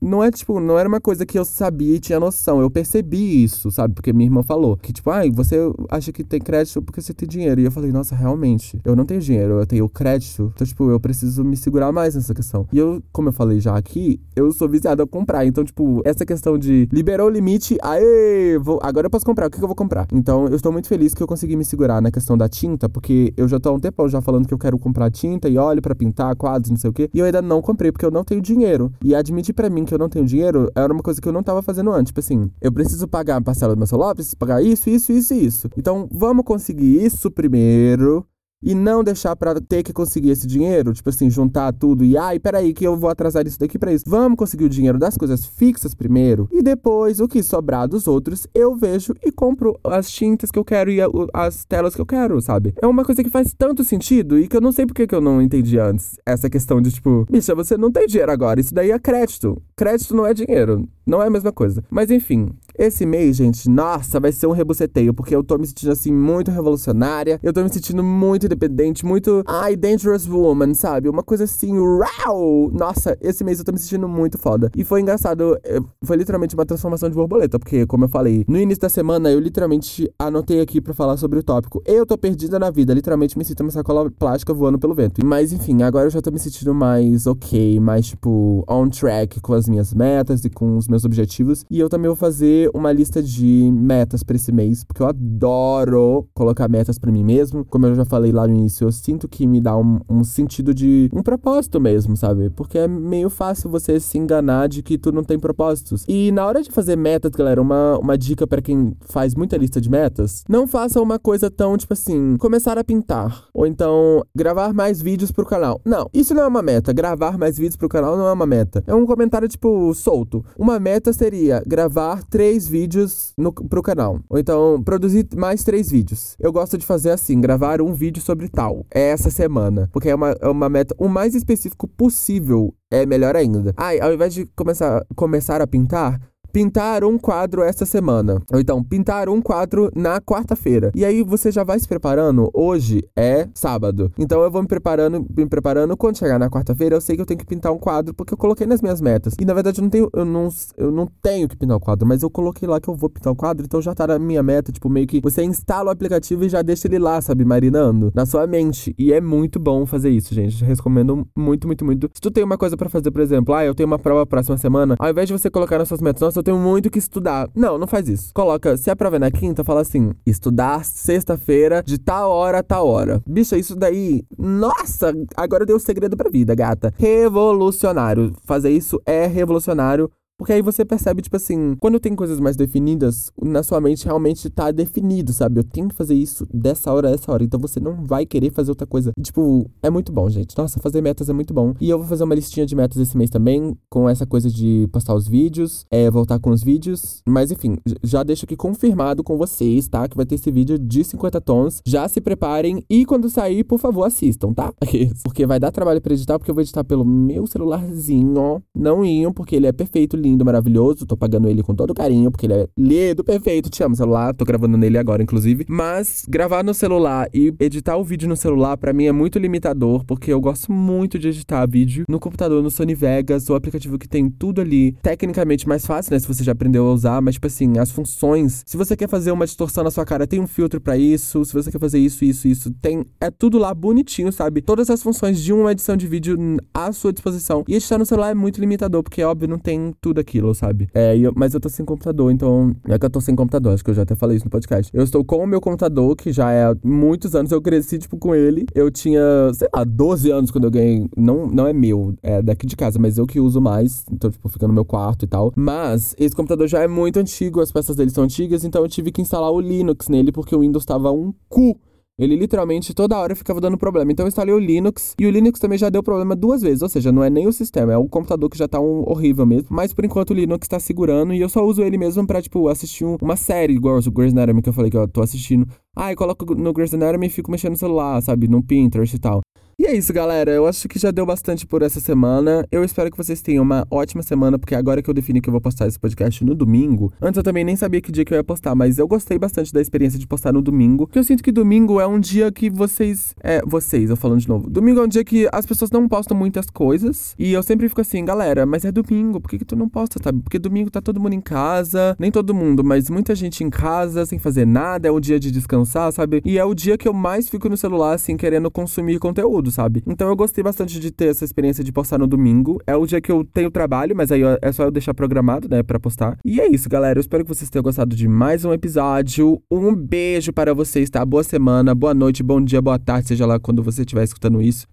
não é tipo, não era uma coisa que eu sabia e tinha noção. Eu percebi isso, sabe? Porque minha irmã falou que, tipo, ai, ah, você acha que tem crédito porque você tem dinheiro. E eu falei, nossa, realmente, eu não tenho dinheiro, eu tenho crédito. Então, tipo, eu preciso me segurar mais nessa questão. E eu, como eu falei já aqui, eu sou viciado a comprar. Então, tipo, essa questão de liberou o limite, aê, vou, agora eu posso comprar, o que, que eu vou comprar? Então, eu estou muito feliz que eu consegui me segurar na questão da tinta, porque eu já tô há um tempão já falando que eu quero comprar tinta e óleo para pintar quadros, não sei o quê. E eu ainda não comprei, porque eu não tenho dinheiro. E admitir para mim que eu não tenho dinheiro era uma coisa que eu não tava fazendo antes. Tipo assim, eu preciso pagar a parcela do meu celular, preciso pagar isso, isso, isso e isso. Então, vamos conseguir isso primeiro e não deixar para ter que conseguir esse dinheiro, tipo assim, juntar tudo e ai, peraí que eu vou atrasar isso daqui para isso. Vamos conseguir o dinheiro das coisas fixas primeiro e depois o que sobrar dos outros eu vejo e compro as tintas que eu quero e as telas que eu quero, sabe? É uma coisa que faz tanto sentido e que eu não sei porque que eu não entendi antes. Essa questão de tipo, bicha, você não tem dinheiro agora, isso daí é crédito. Crédito não é dinheiro, não é a mesma coisa. Mas enfim, esse mês, gente, nossa, vai ser um rebuceteio, porque eu tô me sentindo assim muito revolucionária, eu tô me sentindo muito independente, muito ai, dangerous woman, sabe? Uma coisa assim, uau! Nossa, esse mês eu tô me sentindo muito foda. E foi engraçado, eh, foi literalmente uma transformação de borboleta, porque como eu falei, no início da semana eu literalmente anotei aqui para falar sobre o tópico. Eu tô perdida na vida, literalmente me sinto uma sacola plástica voando pelo vento. Mas enfim, agora eu já tô me sentindo mais ok, mais tipo on track com as minhas metas e com os meus objetivos. E eu também vou fazer uma lista de metas para esse mês, porque eu adoro colocar metas para mim mesmo. Como eu já falei lá no início, eu sinto que me dá um, um, sentido de um propósito mesmo, sabe? Porque é meio fácil você se enganar de que tu não tem propósitos. E na hora de fazer metas, galera, uma, uma dica para quem faz muita lista de metas, não faça uma coisa tão tipo assim, começar a pintar ou então gravar mais vídeos pro canal. Não, isso não é uma meta. Gravar mais vídeos pro canal não é uma meta. É um comentário tipo solto. Uma meta seria gravar três vídeos no, pro canal. Ou então, produzir mais três vídeos. Eu gosto de fazer assim, gravar um vídeo sobre tal. É essa semana. Porque é uma, é uma meta o mais específico possível. É melhor ainda. Ai, ao invés de começar, começar a pintar, pintar um quadro esta semana. Ou então, pintar um quadro na quarta-feira. E aí você já vai se preparando. Hoje é sábado. Então eu vou me preparando, me preparando. Quando chegar na quarta-feira, eu sei que eu tenho que pintar um quadro, porque eu coloquei nas minhas metas. E na verdade eu não tenho, eu não, eu não tenho que pintar o quadro, mas eu coloquei lá que eu vou pintar o quadro, então já tá na minha meta. Tipo, meio que você instala o aplicativo e já deixa ele lá, sabe, marinando na sua mente. E é muito bom fazer isso, gente. Eu recomendo muito, muito, muito. Se tu tem uma coisa para fazer, por exemplo, ah, eu tenho uma prova próxima semana, ao invés de você colocar nas suas metas, nossa, eu tenho muito que estudar. Não, não faz isso. Coloca, se a prova é na quinta, fala assim: estudar sexta-feira de tal hora a tal hora. Bicha, isso daí. Nossa, agora deu segredo pra vida, gata. Revolucionário. Fazer isso é revolucionário. Porque aí você percebe, tipo assim, quando tem coisas mais definidas, na sua mente realmente tá definido, sabe? Eu tenho que fazer isso dessa hora a essa hora. Então você não vai querer fazer outra coisa. E, tipo, é muito bom, gente. Nossa, fazer metas é muito bom. E eu vou fazer uma listinha de metas esse mês também, com essa coisa de postar os vídeos, é, voltar com os vídeos. Mas enfim, já deixo aqui confirmado com vocês, tá? Que vai ter esse vídeo de 50 tons. Já se preparem e quando sair, por favor, assistam, tá? Porque vai dar trabalho pra editar, porque eu vou editar pelo meu celularzinho. Não iam, porque ele é perfeito, lindo, maravilhoso. Tô pagando ele com todo carinho, porque ele é lindo, perfeito. Te amo, celular. Tô gravando nele agora, inclusive. Mas gravar no celular e editar o vídeo no celular, para mim, é muito limitador, porque eu gosto muito de editar vídeo no computador, no Sony Vegas, o aplicativo que tem tudo ali. Tecnicamente mais fácil, né? Se você já aprendeu a usar, mas, tipo assim, as funções. Se você quer fazer uma distorção na sua cara, tem um filtro para isso. Se você quer fazer isso, isso, isso, tem. É tudo lá bonitinho, sabe? Todas as funções de uma edição de vídeo à sua disposição. E editar no celular é muito limitador, porque, óbvio, não tem tudo aquilo, sabe? É, eu, mas eu tô sem computador, então. É que eu tô sem computador, acho que eu já até falei isso no podcast. Eu estou com o meu computador, que já é há muitos anos, eu cresci, tipo, com ele. Eu tinha, sei lá, 12 anos quando eu ganhei. Não, não é meu, é daqui de casa, mas eu que uso mais. Então, tipo, fica no meu quarto e tal. Mas esse computador já é muito antigo, as peças dele são antigas, então eu tive que instalar o Linux nele, porque o Windows tava um cu. Ele literalmente toda hora ficava dando problema. Então eu instalei o Linux e o Linux também já deu problema duas vezes. Ou seja, não é nem o sistema, é o computador que já tá um horrível mesmo. Mas por enquanto o Linux tá segurando e eu só uso ele mesmo pra, tipo, assistir um, uma série, igual o Grey's Anatomy que eu falei que eu tô assistindo. Ah, eu coloco no Grey's Anatomy e fico mexendo no celular, sabe? No Pinterest e tal. E é isso, galera. Eu acho que já deu bastante por essa semana. Eu espero que vocês tenham uma ótima semana, porque agora que eu defini que eu vou postar esse podcast no domingo. Antes eu também nem sabia que dia que eu ia postar, mas eu gostei bastante da experiência de postar no domingo. Porque eu sinto que domingo é um dia que vocês. É, vocês, eu falando de novo. Domingo é um dia que as pessoas não postam muitas coisas. E eu sempre fico assim, galera, mas é domingo, por que, que tu não posta, sabe? Porque domingo tá todo mundo em casa. Nem todo mundo, mas muita gente em casa, sem fazer nada. É o dia de descansar, sabe? E é o dia que eu mais fico no celular, assim, querendo consumir conteúdo sabe? Então eu gostei bastante de ter essa experiência de postar no domingo. É o dia que eu tenho trabalho, mas aí é só eu deixar programado, né, para postar. E é isso, galera. Eu espero que vocês tenham gostado de mais um episódio. Um beijo para vocês, tá? Boa semana, boa noite, bom dia, boa tarde, seja lá quando você estiver escutando isso.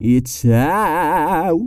E tchau!